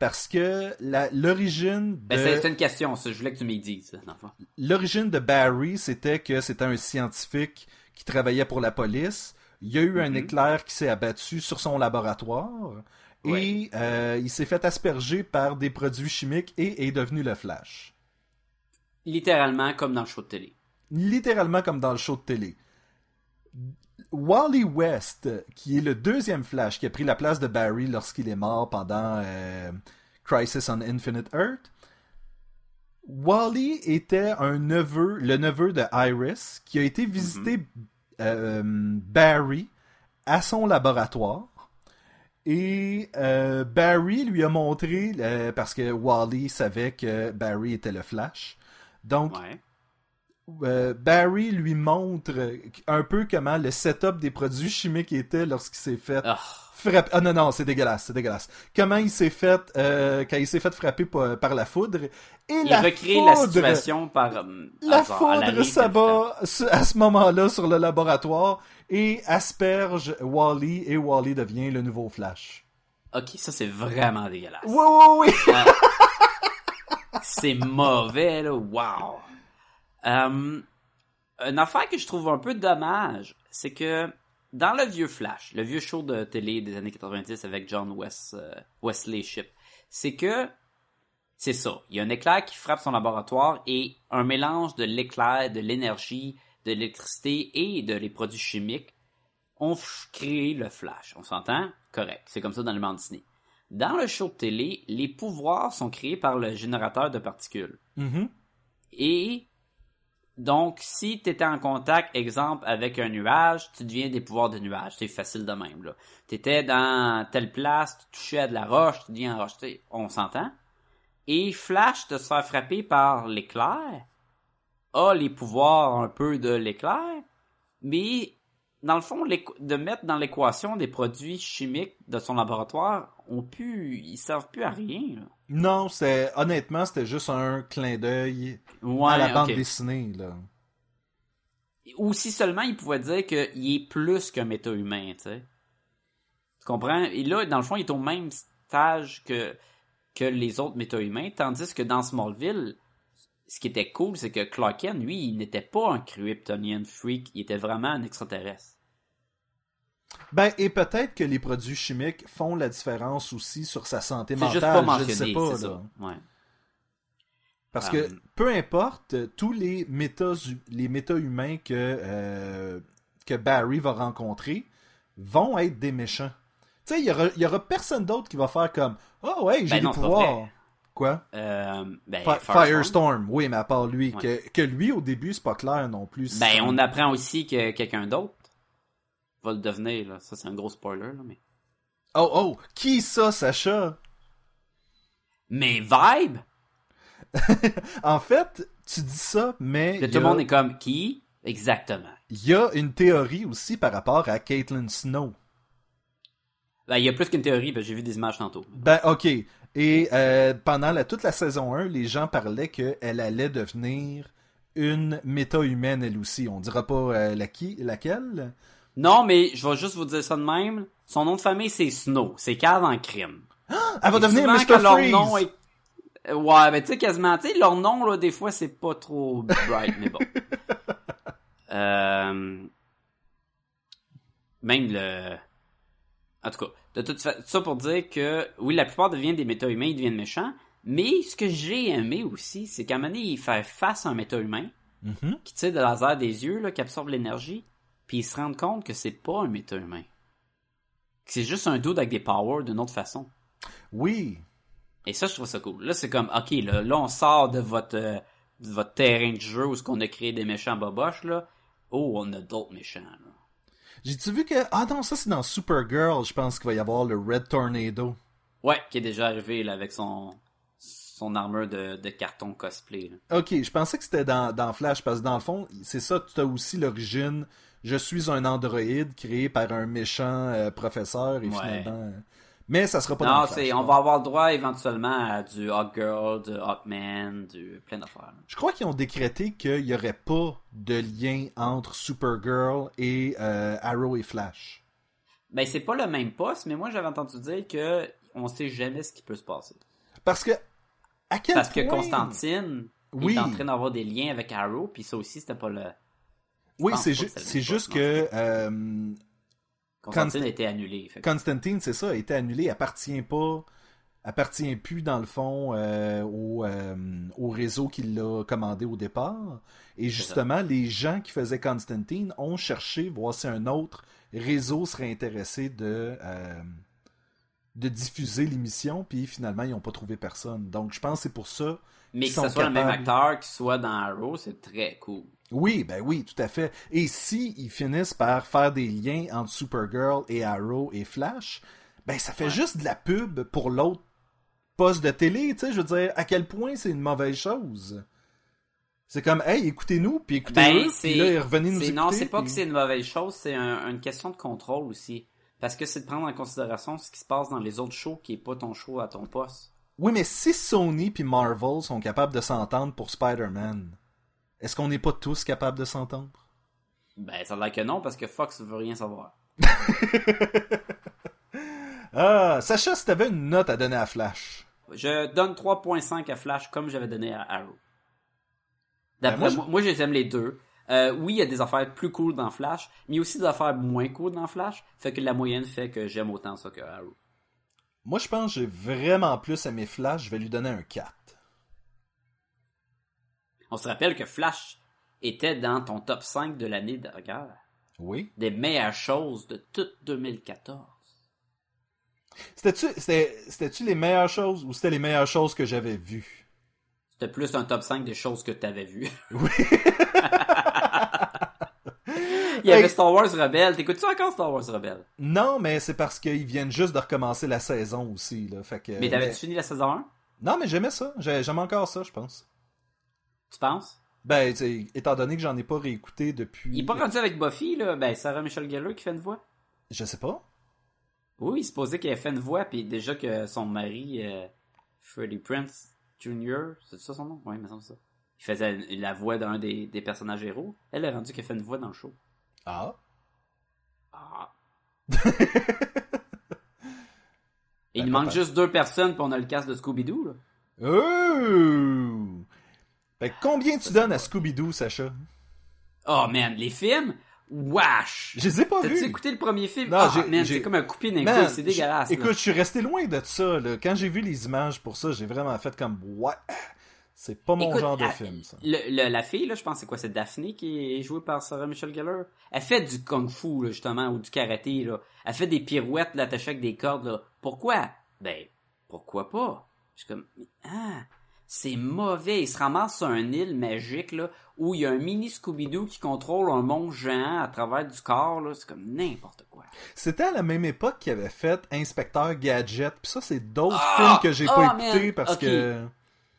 Parce que l'origine Ben, de... c'est c'est une question, ça. Je voulais que tu m'y dises, l'origine de Barry, c'était que c'était un scientifique qui travaillait pour la police. Il y a eu un Mhm. éclair qui s'est abattu sur son laboratoire. Ouais. Et euh, il s'est fait asperger par des produits chimiques et est devenu le Flash. Littéralement, comme dans le show de télé. Littéralement comme dans le show de télé. Wally West, qui est le deuxième Flash qui a pris la place de Barry lorsqu'il est mort pendant euh, Crisis on Infinite Earth. Wally était un neveu, le neveu de Iris, qui a été visiter euh, Barry à son laboratoire. Et euh, Barry lui a montré, parce que Wally savait que Barry était le Flash. Donc, Ouais. Euh, Barry lui montre un peu comment le setup des produits chimiques était lorsqu'il s'est fait Ah, frapper. Ah non, non, c'est dégueulasse, c'est dégueulasse. Comment il s'est fait, euh, quand il s'est fait frapper par, par la foudre. Et il la recrée la situation par euh, La la foudre s'abat à ce moment-là sur le laboratoire et asperge Wally et Wally devient le nouveau Flash. Ok, ça c'est vraiment dégueulasse. Oui, oui, oui. C'est mauvais, là. Wow. Euh, une affaire que je trouve un peu dommage, c'est que dans le vieux Flash, le vieux show de télé des années 90 avec John West, euh, Wesley Ship, c'est que c'est ça. Il y a un éclair qui frappe son laboratoire et un mélange de l'éclair, de l'énergie, de l'électricité et de les produits chimiques ont créé le Flash. On s'entend? Correct. C'est comme ça dans le monde Disney. Dans le show de télé, les pouvoirs sont créés par le générateur de particules. Mhm. Et donc, si tu étais en contact, exemple, avec un nuage, tu deviens des pouvoirs de nuage. C'est facile de même. Tu étais dans telle place, tu touchais à de la roche, tu deviens roche. Tu sais, On s'entend? Et Flash, de se faire frapper par l'éclair, a les pouvoirs un peu de l'éclair, mais dans le fond, de mettre dans l'équation des produits chimiques de son laboratoire, ont pu, ils servent plus à rien. là. Non, c'est honnêtement, c'était juste un clin d'œil Ouais, à la bande dessinée là. Ou si seulement il pouvait dire qu'il est plus qu'un méta-humain, tu sais. Tu comprends? Et là, dans le fond, il est au même stage que, que les autres méta-humains, tandis que dans Smallville, ce qui était cool, c'est que Clark Kent, lui, il n'était pas un Kryptonian freak, il était vraiment un extraterrestre. Ben, et peut-être que les produits chimiques font la différence aussi sur sa santé C'est mentale. juste pas je ne mentionné, sais pas, c'est là. ça. Ouais. Parce Um, que peu importe, euh, tous les méta les méta-humains que, euh, que Barry va rencontrer vont être des méchants. Tu sais, il y aura, il y aura personne d'autre qui va faire comme Oh ouais, j'ai Ben des non, pouvoirs. Quoi? Euh, ben, Fi- Firestorm. Firestorm, oui, mais à part lui. Ouais. Que, que lui, au début, c'est pas clair non plus. Ben, on apprend aussi que quelqu'un d'autre va le devenir, là. Ça, c'est un gros spoiler, là, mais... Oh, oh, qui ça, Sacha? Mais Vibe! En fait, tu dis ça, mais Là, tout le monde est comme, qui? Exactement. il y a une théorie aussi par rapport à Caitlin Snow. Ben, il y a plus qu'une théorie, parce que j'ai vu des images tantôt. Ben, ok. Et euh, pendant la, toute la saison 1, les gens parlaient qu'elle allait devenir une méta-humaine, elle aussi. On dira pas euh, la qui, laquelle? Non, mais je vais juste vous dire ça de même. Son nom de famille, c'est Snow. C'est cave en crime. Elle va Et devenir Mr. quand leur Freeze. nom est- Ouais, ben tu sais, quasiment, tu sais, leur nom, là, des fois, c'est pas trop bright, mais bon. Euh... Même le... En tout cas, de toute façon, ça pour dire que, oui, la plupart deviennent des méta-humains, ils deviennent méchants, mais ce que j'ai aimé aussi, c'est qu'à un moment donné, il fait face à un méta-humain, Mhm. qui tire de laser des yeux, là, qui absorbe l'énergie, puis ils se rendent compte que c'est pas un méta-humain. Que c'est juste un dude avec des powers d'une autre façon. Oui. Et ça, je trouve ça cool. Là, c'est comme, ok, là, là on sort de votre, euh, de votre terrain de jeu où ce qu'on a créé des méchants boboches, là. Oh, on a d'autres méchants, là. J'ai-tu vu que. Ah non, ça c'est dans Supergirl, je pense qu'il va y avoir le Red Tornado. Ouais, qui est déjà arrivé là, avec son son armure de, de carton cosplay. là. Ok, je pensais que c'était dans, dans Flash, parce que dans le fond, c'est ça, tu as aussi l'origine. Je suis un androïde créé par un méchant euh, professeur et Ouais. finalement. Mais ça sera pas dans Non, le Flash. c'est on va avoir le droit éventuellement à du Hot Girl, du Hot Man, du plein d'affaires. Je crois qu'ils ont décrété qu'il n'y aurait pas de lien entre Supergirl et euh, Arrow et Flash. Ben c'est pas le même poste, mais moi j'avais entendu dire que on sait jamais ce qui peut se passer. Parce que. À quel Parce que Constantine Oui. est en train d'avoir des liens avec Arrow, puis ça aussi c'était pas le. Oui, c'est ju- juste que. euh, Constantine Const- a été annulé. fait Constantine, c'est ça, a été annulé, appartient pas, appartient plus dans le fond euh, au, euh, au réseau qui l'a commandé au départ. Et justement, les gens qui faisaient Constantine ont cherché voir si un autre réseau serait intéressé de euh, de diffuser l'émission, puis finalement ils n'ont pas trouvé personne. Donc je pense que c'est pour ça. Mais que ce soit le même acteur qui soit dans Arrow, c'est très cool. Oui, ben oui, tout à fait. Et si ils finissent par faire des liens entre Supergirl et Arrow et Flash, ben ça fait Ouais. juste de la pub pour l'autre poste de télé, tu sais, je veux dire, à quel point c'est une mauvaise chose. C'est comme, hey, écoutez-nous, puis écoutez Ben, puis là, revenez nous écouter. Non, c'est pas puis- que c'est une mauvaise chose, c'est un- une question de contrôle aussi. Parce que c'est de prendre en considération ce qui se passe dans les autres shows qui est pas ton show à ton poste. Oui, mais si Sony puis Marvel sont capables de s'entendre pour Spider-Man, est-ce qu'on n'est pas tous capables de s'entendre? Ben, ça a l'air que non, parce que Fox veut rien savoir. Ah, Sacha, si t'avais une note à donner à Flash. Je donne 3.5 à Flash comme j'avais donné à Arrow. Ben, D'après moi, je- moi, je les aime les deux. Euh, oui, il y a des affaires plus cool dans Flash, mais il y a aussi des affaires moins cool dans Flash. Fait que la moyenne fait que j'aime autant ça que Arrow. Moi, je pense que j'ai vraiment plus aimé Flash, je vais lui donner un 4. On se rappelle que Flash était dans ton top 5 de l'année dernière. Oui. Des meilleures choses de toute 2014. C'était-tu c'était, c'était-tu les meilleures choses ou c'était les meilleures choses que j'avais vues? C'était plus un top 5 des choses que t'avais vues. Oui. Il y avait. Star Wars Rebelle. T'écoutes-tu encore Star Wars Rebelle? Non, mais c'est parce qu'ils viennent juste de recommencer la saison aussi. Là, fait que, Mais t'avais-tu mais- fini la saison 1? Non, mais j'aimais ça. J'ai- J'aime encore ça, je pense. Tu penses? Ben, étant donné que j'en ai pas réécouté depuis... Il est pas rendu avec Buffy, là. Ben, Sarah Michelle Gellar qui fait une voix. Je sais pas. Oui, il se posait qu'elle fait une voix, puis déjà que son mari, euh, Freddie Prince Jr., c'est ça son nom? Oui, mais c'est ça. Il faisait la voix d'un des, des personnages héros. Elle est rendue qu'elle fait une voix dans le show. Ah. Ah. Ben, Il manque juste deux personnes, puis on a le casque de Scooby-Doo, là. Oh! Fait que combien tu donnes à Scooby-Doo, Sacha? Oh, man, les films? Wesh! Je les ai pas T'as-tu vus. écouté le premier film? Non, j'ai- man, c'est comme un coupé d'un c'est dégueulasse. Écoute, je suis resté loin de ça. Là. Quand j'ai vu les images pour ça, j'ai vraiment fait comme ouais, c'est pas mon Écoute, genre de film ça. le- le- la fille, là, je pense que c'est quoi, c'est Daphné qui est jouée par Sarah Michelle Gellar? Elle fait du kung-fu, justement, ou du karaté, là. Elle fait des pirouettes, là, attachées avec des cordes, là. Pourquoi? Ben, pourquoi pas? Je suis comme, ah, c'est mauvais. Il se ramasse sur une île magique, là, où il y a un mini Scooby-Doo qui contrôle un monstre géant à travers du corps, là. C'est comme n'importe quoi. C'était à la même époque qu'il avait fait Inspecteur Gadget. Puis ça, c'est d'autres Ah! films que j'ai Ah, pas écoutés man! parce que.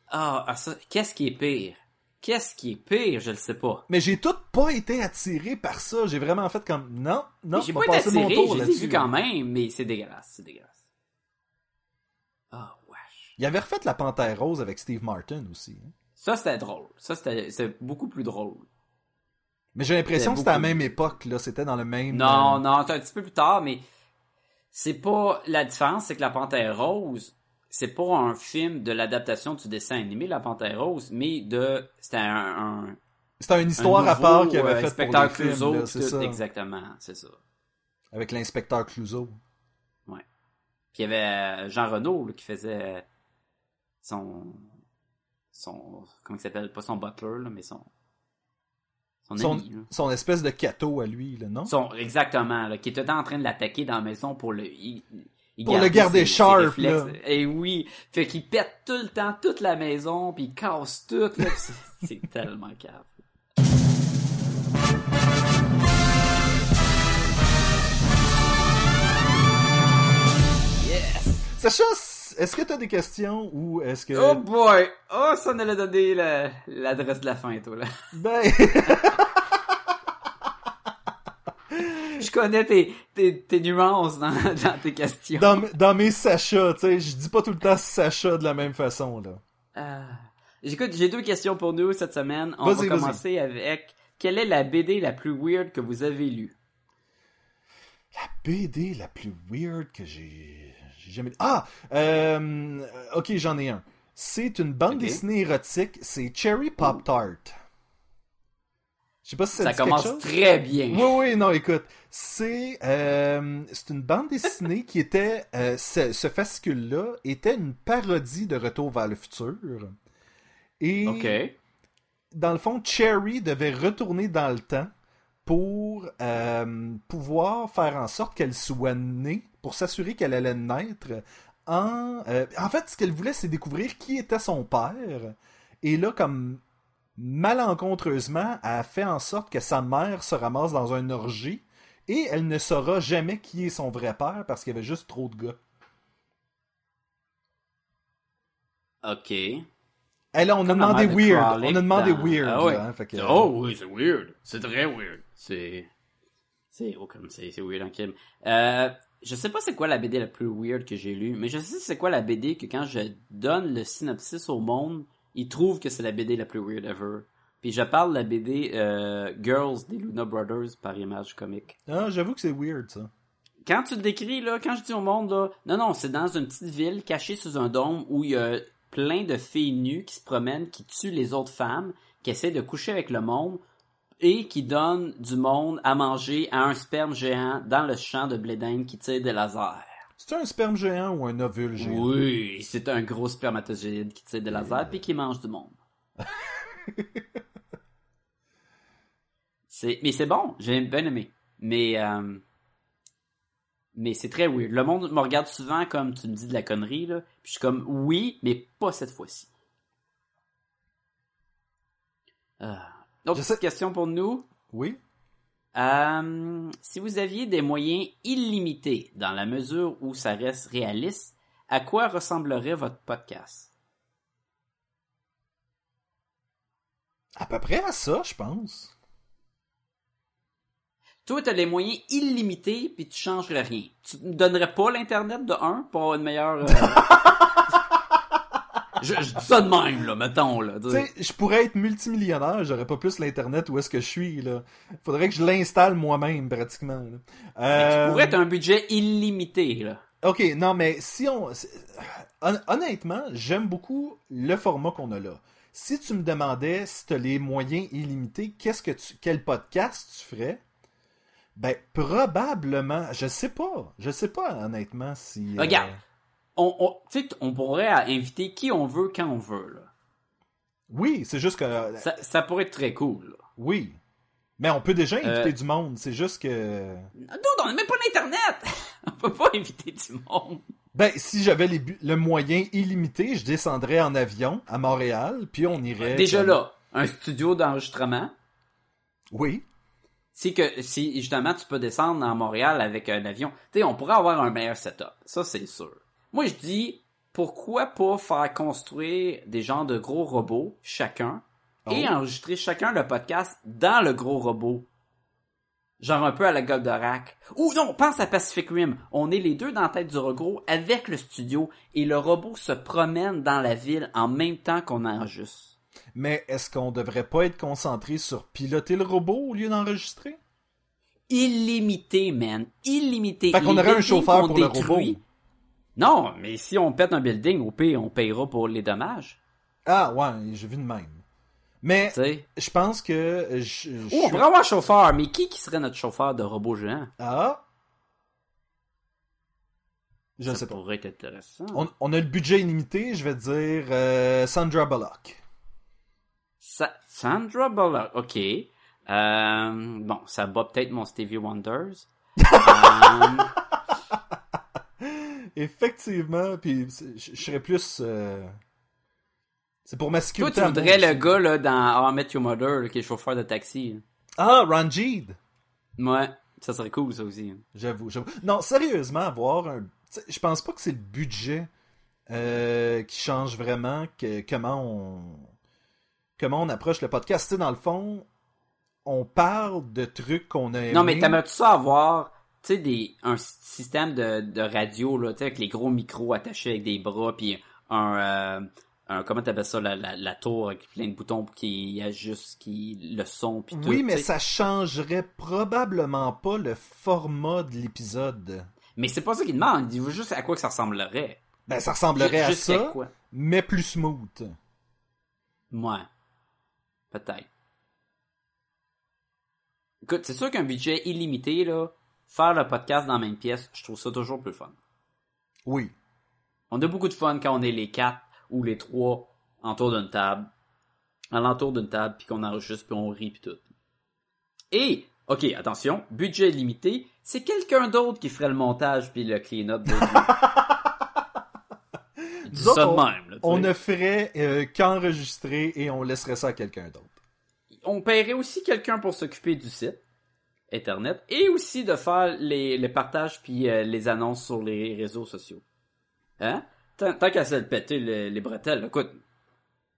Ah, ah, ça, qu'est-ce qui est pire? Qu'est-ce qui est pire? Je le sais pas. Mais j'ai tout pas été attiré par ça. J'ai vraiment fait comme non, non, j'ai pas été attiré, tour je les ai là-dessus. vus quand même, mais c'est dégueulasse, c'est dégueulasse. Ah. Il avait refait La Panthère Rose avec Steve Martin aussi. hein. Ça, c'était drôle. Ça, c'était beaucoup plus drôle. Mais j'ai l'impression que c'était à la même époque là. C'était dans le même. Non, euh, non, c'est un petit peu plus tard, mais c'est pas... La différence, c'est que La Panthère Rose, c'est pas un film de l'adaptation du dessin animé, La Panthère Rose, mais de... C'était un... un C'était une histoire un à part qu'il avait euh, fait pour Inspecteur films. Clouseau, là, c'est tout, ça. Exactement, c'est ça. Avec l'inspecteur Clouseau. Puis il y avait euh, Jean Renault là, qui faisait son son comment il s'appelle? Pas son butler là, mais son son, Son, ami son espèce de cateau à lui, là, non? Son exactement là, qui était en train de l'attaquer dans la maison pour le il- il Pour le garder ses- ses sharp, là. Et oui, fait qu'il pète tout le temps toute la maison puis il casse tout là, c'est tellement cave. Sacha, est-ce que t'as des questions ou est-ce que... Oh boy! Oh, ça nous a donné la- l'adresse de la fin, toi, là. Ben... Je connais tes, tes, tes nuances dans, dans tes questions. dans, mes- dans mes Sacha, tu sais, je dis pas tout le temps Sacha de la même façon, là. Ah. J'écoute, j'ai deux questions pour nous cette semaine. On va commencer avec quelle est la BD la plus weird que vous avez lue? La BD la plus weird que j'ai j'ai jamais... Ah! Euh, ok, j'en ai un. C'est une bande dessinée érotique, c'est Cherry Pop Tart. Je sais pas si ça, Ça dit quelque commence chose. très bien. Oui, oui, non, écoute. C'est euh, c'est une bande dessinée qui était. euh, ce, ce fascicule-là était une parodie de Retour vers le futur. Et Ok. dans le fond, Cherry devait retourner dans le temps pour euh, pouvoir faire en sorte qu'elle soit née, pour s'assurer qu'elle allait naître. En, euh, en fait, ce qu'elle voulait, c'est découvrir qui était son père. Et là, comme malencontreusement, elle a fait en sorte que sa mère se ramasse dans un orgie et elle ne saura jamais qui est son vrai père parce qu'il y avait juste trop de gars. Ok. Et là, on a demandé weird. On a demandé dans- weird. Ah ouais. là, hein, fait que- Oh oui, c'est weird. C'est très weird. C'est. C'est oh, comme c'est c'est weird en crime. Euh, je sais pas c'est quoi la BD la plus weird que j'ai lue, mais je sais c'est quoi la BD que quand je donne le synopsis au monde, ils trouvent que c'est la BD la plus weird ever. Puis je parle de la BD euh, Girls des Luna Brothers par Image Comics. Ah, j'avoue que c'est weird, ça. Quand tu le décris, là, quand je dis au monde, là, non, non, c'est dans une petite ville cachée sous un dôme où il y a plein de filles nues qui se promènent, qui tuent les autres femmes, qui essaient de coucher avec le monde et qui donnent du monde à manger à un sperme géant dans le champ de blé d'Inde qui tire des lasers. C'est un sperme géant ou un ovule géant? Oui, c'est un gros spermatozoïde qui tire des lasers puis qui mange du monde. c'est, mais c'est bon, j'ai bien aimé. Mais, euh, mais c'est très weird. Le monde me regarde souvent comme tu me dis de la connerie, là. Puis je suis comme, oui, mais pas cette fois-ci. Euh, sais- petite question pour nous. Oui? Euh, si vous aviez des moyens illimités dans la mesure où ça reste réaliste, à quoi ressemblerait votre podcast? À peu près à ça, je pense. Toi, t'as les moyens illimités, puis tu changerais rien. Tu ne donnerais pas l'Internet de 1 pour avoir une meilleure... euh, je, je dis ça de même, là, mettons, là. Tu sais, je pourrais être multimillionnaire, j'aurais pas plus l'Internet où est-ce que je suis, là. Faudrait que je l'installe moi-même, pratiquement, là. Mais Euh, tu pourrais être un budget illimité, là. Ok, non, mais si on... hon- Honnêtement, j'aime beaucoup le format qu'on a là. Si tu me demandais si tu as les moyens illimités, qu'est-ce que tu, quel podcast tu ferais? Ben, probablement, je sais pas. Je sais pas, honnêtement, si... euh, Regarde. On, on, pourrait inviter qui on veut quand on veut, là. Oui, c'est juste que... Ça, ça pourrait être très cool, là. Oui. Mais on peut déjà inviter Euh, du monde, c'est juste que... D'autres, on n'a même pas l'Internet! on peut pas inviter du monde. Ben, si j'avais les bu- le moyen illimité, je descendrais en avion à Montréal, puis on irait... Déjà là, un studio d'enregistrement. Oui. C'est que si justement tu peux descendre à Montréal avec un avion, tu sais, on pourrait avoir un meilleur setup. Ça, c'est sûr. Moi, je dis, pourquoi pas faire construire des genres de gros robots, chacun, et Oh. enregistrer chacun le podcast dans le gros robot? Genre un peu à la Goldorak. Ou non, pense à Pacific Rim. On est les deux dans la tête du robot avec le studio et le robot se promène dans la ville en même temps qu'on enregistre. Mais est-ce qu'on devrait pas être concentré sur piloter le robot au lieu d'enregistrer? illimité, man. Illimité. Fait qu'on aurait un chauffeur pour le robot. Non, mais si on pète un building, au pire, on payera pour les dommages. Ah, ouais, j'ai vu de même. Mais je pense que... Je, je- Ou on pourrait avoir un chauffeur, mais qui qui serait notre chauffeur de robot géant? Ah? Je Ça sais pas. pourrait être intéressant. On, on a le budget illimité, je vais dire euh, Sandra Bullock. Sa- Sandra Bullock, ok. Euh, bon, ça bat peut-être mon Stevie Wonders. Euh, Effectivement, puis je serais plus... euh, C'est pour ma toi, sécurité. tu à moi voudrais le gars là, dans How I Met Your Mother, là, qui est chauffeur de taxi. Ah, Ranjid! Ouais, ça serait cool, ça aussi. J'avoue, j'avoue. Non, sérieusement, avoir un... tu Je pense pas que c'est le budget euh, qui change vraiment que, comment on comment on approche le podcast. Tu sais, dans le fond, on parle de trucs qu'on a aimés. Non, mais t'aimerais-tu ça avoir, tu sais, des, un système de, de radio, là, tu sais, avec les gros micros attachés avec des bras, puis un, euh, un comment t'appelles ça, la, la, la tour avec plein de boutons pour qu'il ajuste qui, le son, puis tout. Oui, mais ça changerait probablement pas le format de l'épisode. Mais c'est pas ça qu'il demande, il veut juste à quoi que ça ressemblerait. Ben, ça ressemblerait à ça, quoi? mais plus smooth. Ouais. Peut-être. Écoute, c'est sûr qu'un budget illimité, là, faire le podcast dans la même pièce, je trouve ça toujours plus fun. Oui. On a beaucoup de fun quand on est les quatre ou les trois autour d'une table, à l'entour d'une table, puis qu'on enregistre, puis on rit, puis tout. Et, ok, attention, budget limité, c'est quelqu'un d'autre qui ferait le montage puis le clean-up de ça de même, là, On ne ferait euh, qu'enregistrer et on laisserait ça à quelqu'un d'autre. on paierait aussi quelqu'un pour s'occuper du site internet et aussi de faire les, les partages puis euh, les annonces sur les réseaux sociaux. Hein? Tant, tant qu'à se le péter le- les bretelles, écoute,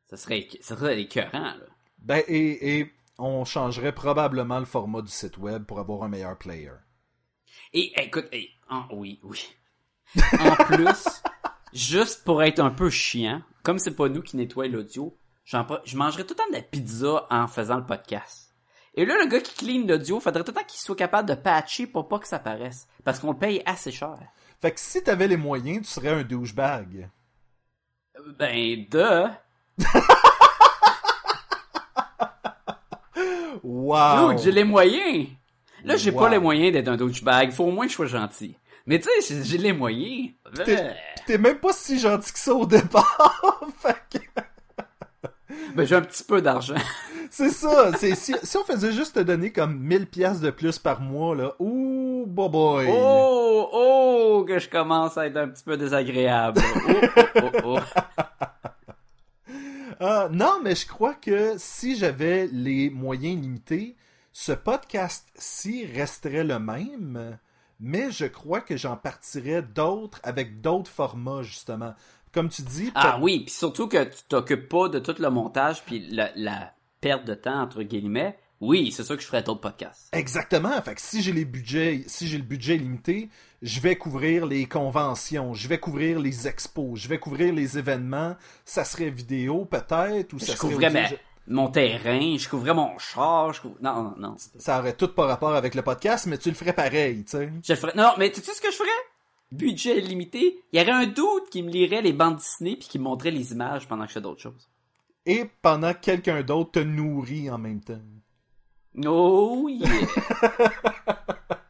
ça serait, ça serait écœurant, là. Ben, et, et on changerait probablement le format du site web pour avoir un meilleur player. Et écoute, et, en- oui, oui. En plus, juste pour être un peu chiant, comme c'est pas nous qui nettoyons l'audio, je mangerais tout le temps de la pizza en faisant le podcast. Et là, le gars qui clean l'audio, faudrait tout le temps qu'il soit capable de patcher pour pas que ça paraisse. Parce qu'on le paye assez cher. Fait que si t'avais les moyens, tu serais un douchebag. Ben, de. Wow! Dude, j'ai les moyens. Là, j'ai Wow. pas les moyens d'être un douchebag. Faut au moins que je sois gentil. Mais tu sais, j'ai- les moyens. T'es Euh, t'es même pas si gentil que ça au départ. fait que Ben, j'ai un petit peu d'argent. c'est ça. C'est, si, si on faisait juste te donner comme 1000 pièces de plus par mois, là, ouh, boy boy. Oh, oh, que je commence à être un petit peu désagréable. Oh, oh, oh. Ah, non, mais je crois que si j'avais les moyens limités, ce podcast-ci resterait le même, mais je crois que j'en partirais d'autres avec d'autres formats, justement. Comme tu dis, Ah oui, puis surtout que tu t'occupes pas de tout le montage puis la, la perte de temps entre guillemets. Oui, c'est sûr que je ferais d'autres podcasts. Exactement. Fait que si j'ai les budgets, si j'ai le budget limité, je vais couvrir les conventions, je vais couvrir les expos, je vais couvrir les événements. Ça serait vidéo peut-être ou ça Je serait couvrais audio. ma- mon terrain, je couvrais mon char, je couvrais... Non, non, non. Ça aurait tout pas rapport avec le podcast, mais tu le ferais pareil, tu sais. Je le ferais... Non, mais tu sais ce que je ferais? Budget limité. Il y aurait un doute qui me lirait les bandes Disney puis qui me montrait les images pendant que je fais d'autres choses. Et pendant que quelqu'un d'autre te nourrit en même temps. Oh yeah!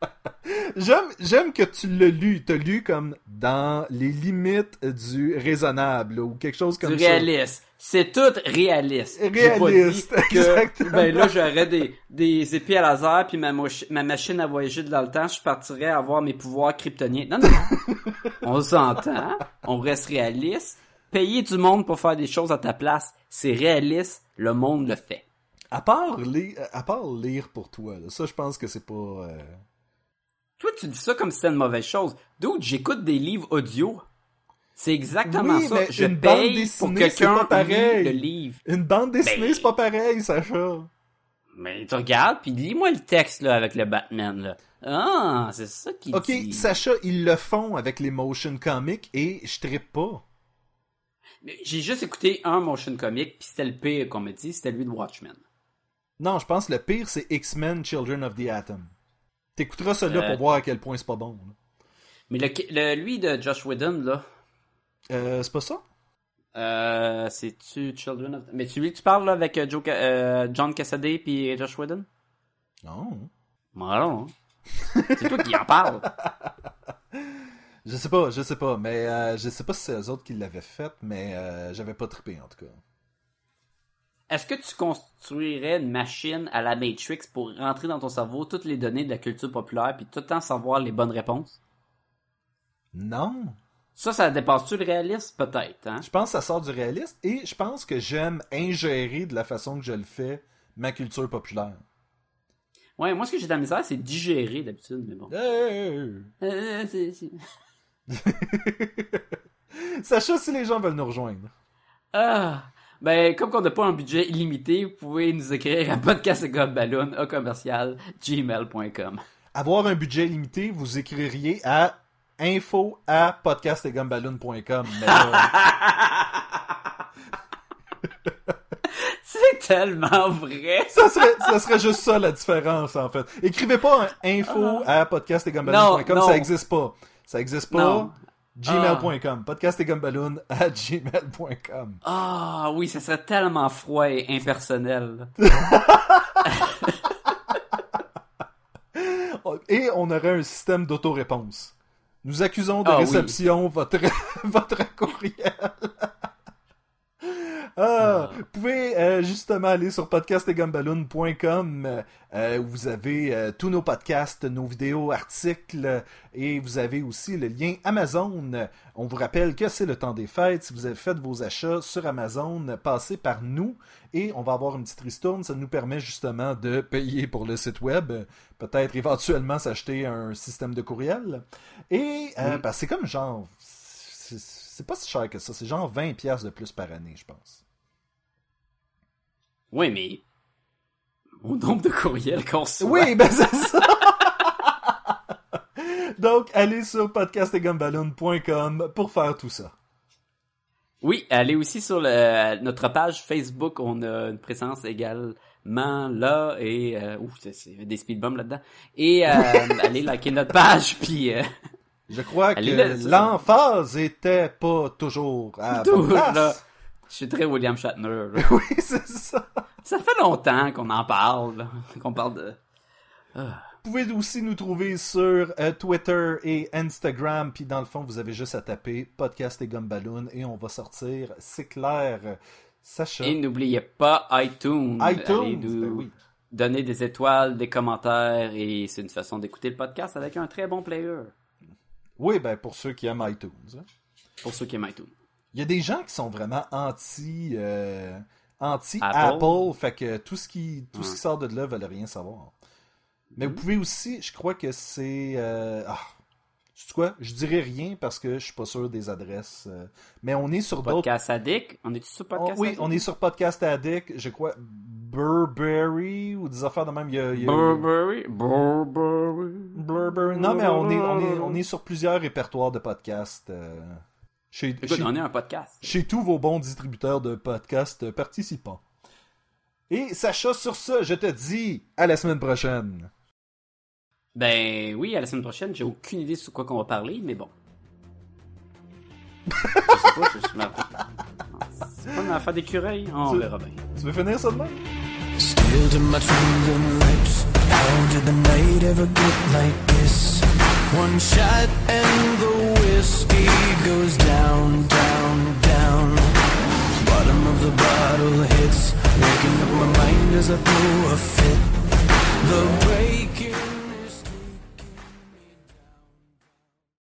J'aime, j'aime que tu l'as lu. T'as lu comme dans les limites du raisonnable ou quelque chose comme du ça. réaliste. C'est tout réaliste. Réaliste, que, exactement. ben là, j'aurais des, des épées à laser puis ma, ma machine à voyager dans le temps, je partirais avoir mes pouvoirs kryptoniens. Non, non, non. On s'entend. On reste réaliste. Payer du monde pour faire des choses à ta place, c'est réaliste. Le monde le fait. À part, lire, à part lire pour toi, là, ça je pense que c'est pas... euh, Toi, tu dis ça comme si c'était une mauvaise chose. D'autres, j'écoute des livres audio. C'est exactement Oui, ça. mais Je une bande paye dessinée, pour quelqu'un pas pareil. le livre. Une bande dessinée, Ben- c'est pas pareil, Sacha. Mais tu regardes, puis lis-moi le texte là avec le Batman là. Ah, c'est ça qui Ok, dit. Sacha, ils le font avec les motion comics et je trippe pas. J'ai juste écouté un motion comic, puis c'était le pire qu'on m'a dit, c'était lui de Watchmen. Non, je pense que le pire, c'est X-Men Children of the Atom. T'écouteras celui-là Euh. pour voir à quel point c'est pas bon. là. Mais le, le- lui de Josh Whedon là, Euh, c'est pas ça? euh, c'est-tu Children of... Mais tu lui tu parles là avec euh, Joe, euh, John Cassaday puis Josh Whedon? Non. Voilà. c'est toi qui en parle. Je sais pas, je sais pas, mais euh, je sais pas si c'est eux autres qui l'avaient fait, mais euh, j'avais pas trippé en tout cas. Est-ce que tu construirais une machine à la Matrix pour rentrer dans ton cerveau toutes les données de la culture populaire puis tout le temps savoir les bonnes réponses? Non. Ça, ça dépasse-tu le réalisme? Peut-être, hein? Je pense que ça sort du réaliste et je pense que j'aime ingérer de la façon que je le fais ma culture populaire. Ouais, moi, ce que j'ai de la misère, c'est digérer d'habitude, mais bon. Hey! Euh, c'est- Sacha, si les gens veulent nous rejoindre. Ah, ben, comme qu'on n'a pas un budget illimité, vous pouvez nous écrire à podcastgumballoon au commercial gmail.com. Avoir un budget limité, vous écririez à info à podcastetgumballoon.com. C'est tellement vrai. ça, serait, ça serait juste ça la différence, en fait. Écrivez pas un info à podcastetgumballoon.com, Non, non. ça existe pas. Ça existe pas. Non. Gmail.com. Podcastetgumballoon à gmail.com. Ah oui, ça serait tellement froid et impersonnel. Et on aurait un système d'autoréponse. Nous accusons de Ah oui. réception votre, votre courriel. Ah, Vous pouvez euh, justement aller sur podcastetgumballoon.com euh, où vous avez euh, tous nos podcasts, nos vidéos, articles et vous avez aussi le lien Amazon. On vous rappelle que c'est le temps des fêtes. Si vous avez fait vos achats sur Amazon, passez par nous et on va avoir une petite ristourne. Ça nous permet justement de payer pour le site web, peut-être éventuellement s'acheter un système de courriel. Et euh, c'est comme genre, c'est pas si cher que ça, c'est genre 20 pièces de plus par année, je pense. Oui, mais au nombre de courriels qu'on reçoit. Oui, ben c'est ça. Donc, allez sur podcastetgumballoon.com pour faire tout ça. Oui, allez aussi sur le- notre page Facebook, on a une présence également là et euh, ouf, c'est- des speedbums là-dedans. Et euh, allez liker notre page puis euh, Je crois que l'emphase était pas toujours à la bonne place. là. Je suis très William Shatner. là. Oui, c'est ça. Ça fait longtemps qu'on en parle, qu'on parle de. Vous pouvez aussi nous trouver sur euh, Twitter et Instagram. Puis dans le fond, vous avez juste à taper podcast et Gumballoon et on va sortir. C'est clair. Sacha. Et n'oubliez pas iTunes. Allez iTunes. nous ben oui. des étoiles, des commentaires et c'est une façon d'écouter le podcast avec un très bon player. Oui, ben pour ceux qui aiment iTunes. hein. Pour ceux qui aiment iTunes. Il y a des gens qui sont vraiment anti euh, anti Apple. Apple, fait que tout ce qui tout ce qui sort de là veulent rien savoir. Mais vous pouvez aussi, je crois que c'est euh, ah, sais-tu quoi, je dirais rien parce que je suis pas sûr des adresses. euh, mais on est sur d'autres Podcast Addict? On est sur on- Podcast oui, Addict? on est sur Podcast Addict, je crois Burberry ou des affaires de même il y a, il y a- Burberry? Burberry. Burberry. Non, mais on est on est on est sur plusieurs répertoires de podcasts euh, chez, Écoute, chez- on est un podcast. chez tous vos bons distributeurs de podcasts participants. Et Sacha, sur ça, je te dis à la semaine prochaine. Ben oui, à la semaine prochaine. J'ai aucune idée sur quoi qu'on va parler, mais bon. je sais pas, je, je. C'est pas une affaire d'écureuil. On Tu- verra bien. Tu veux finir ça demain? Still to my trembling lips. How did the night ever get like this? One shot and the whiskey goes down, down, down. Bottom of the bottle hits. Waking up my mind as I throw a fit. The break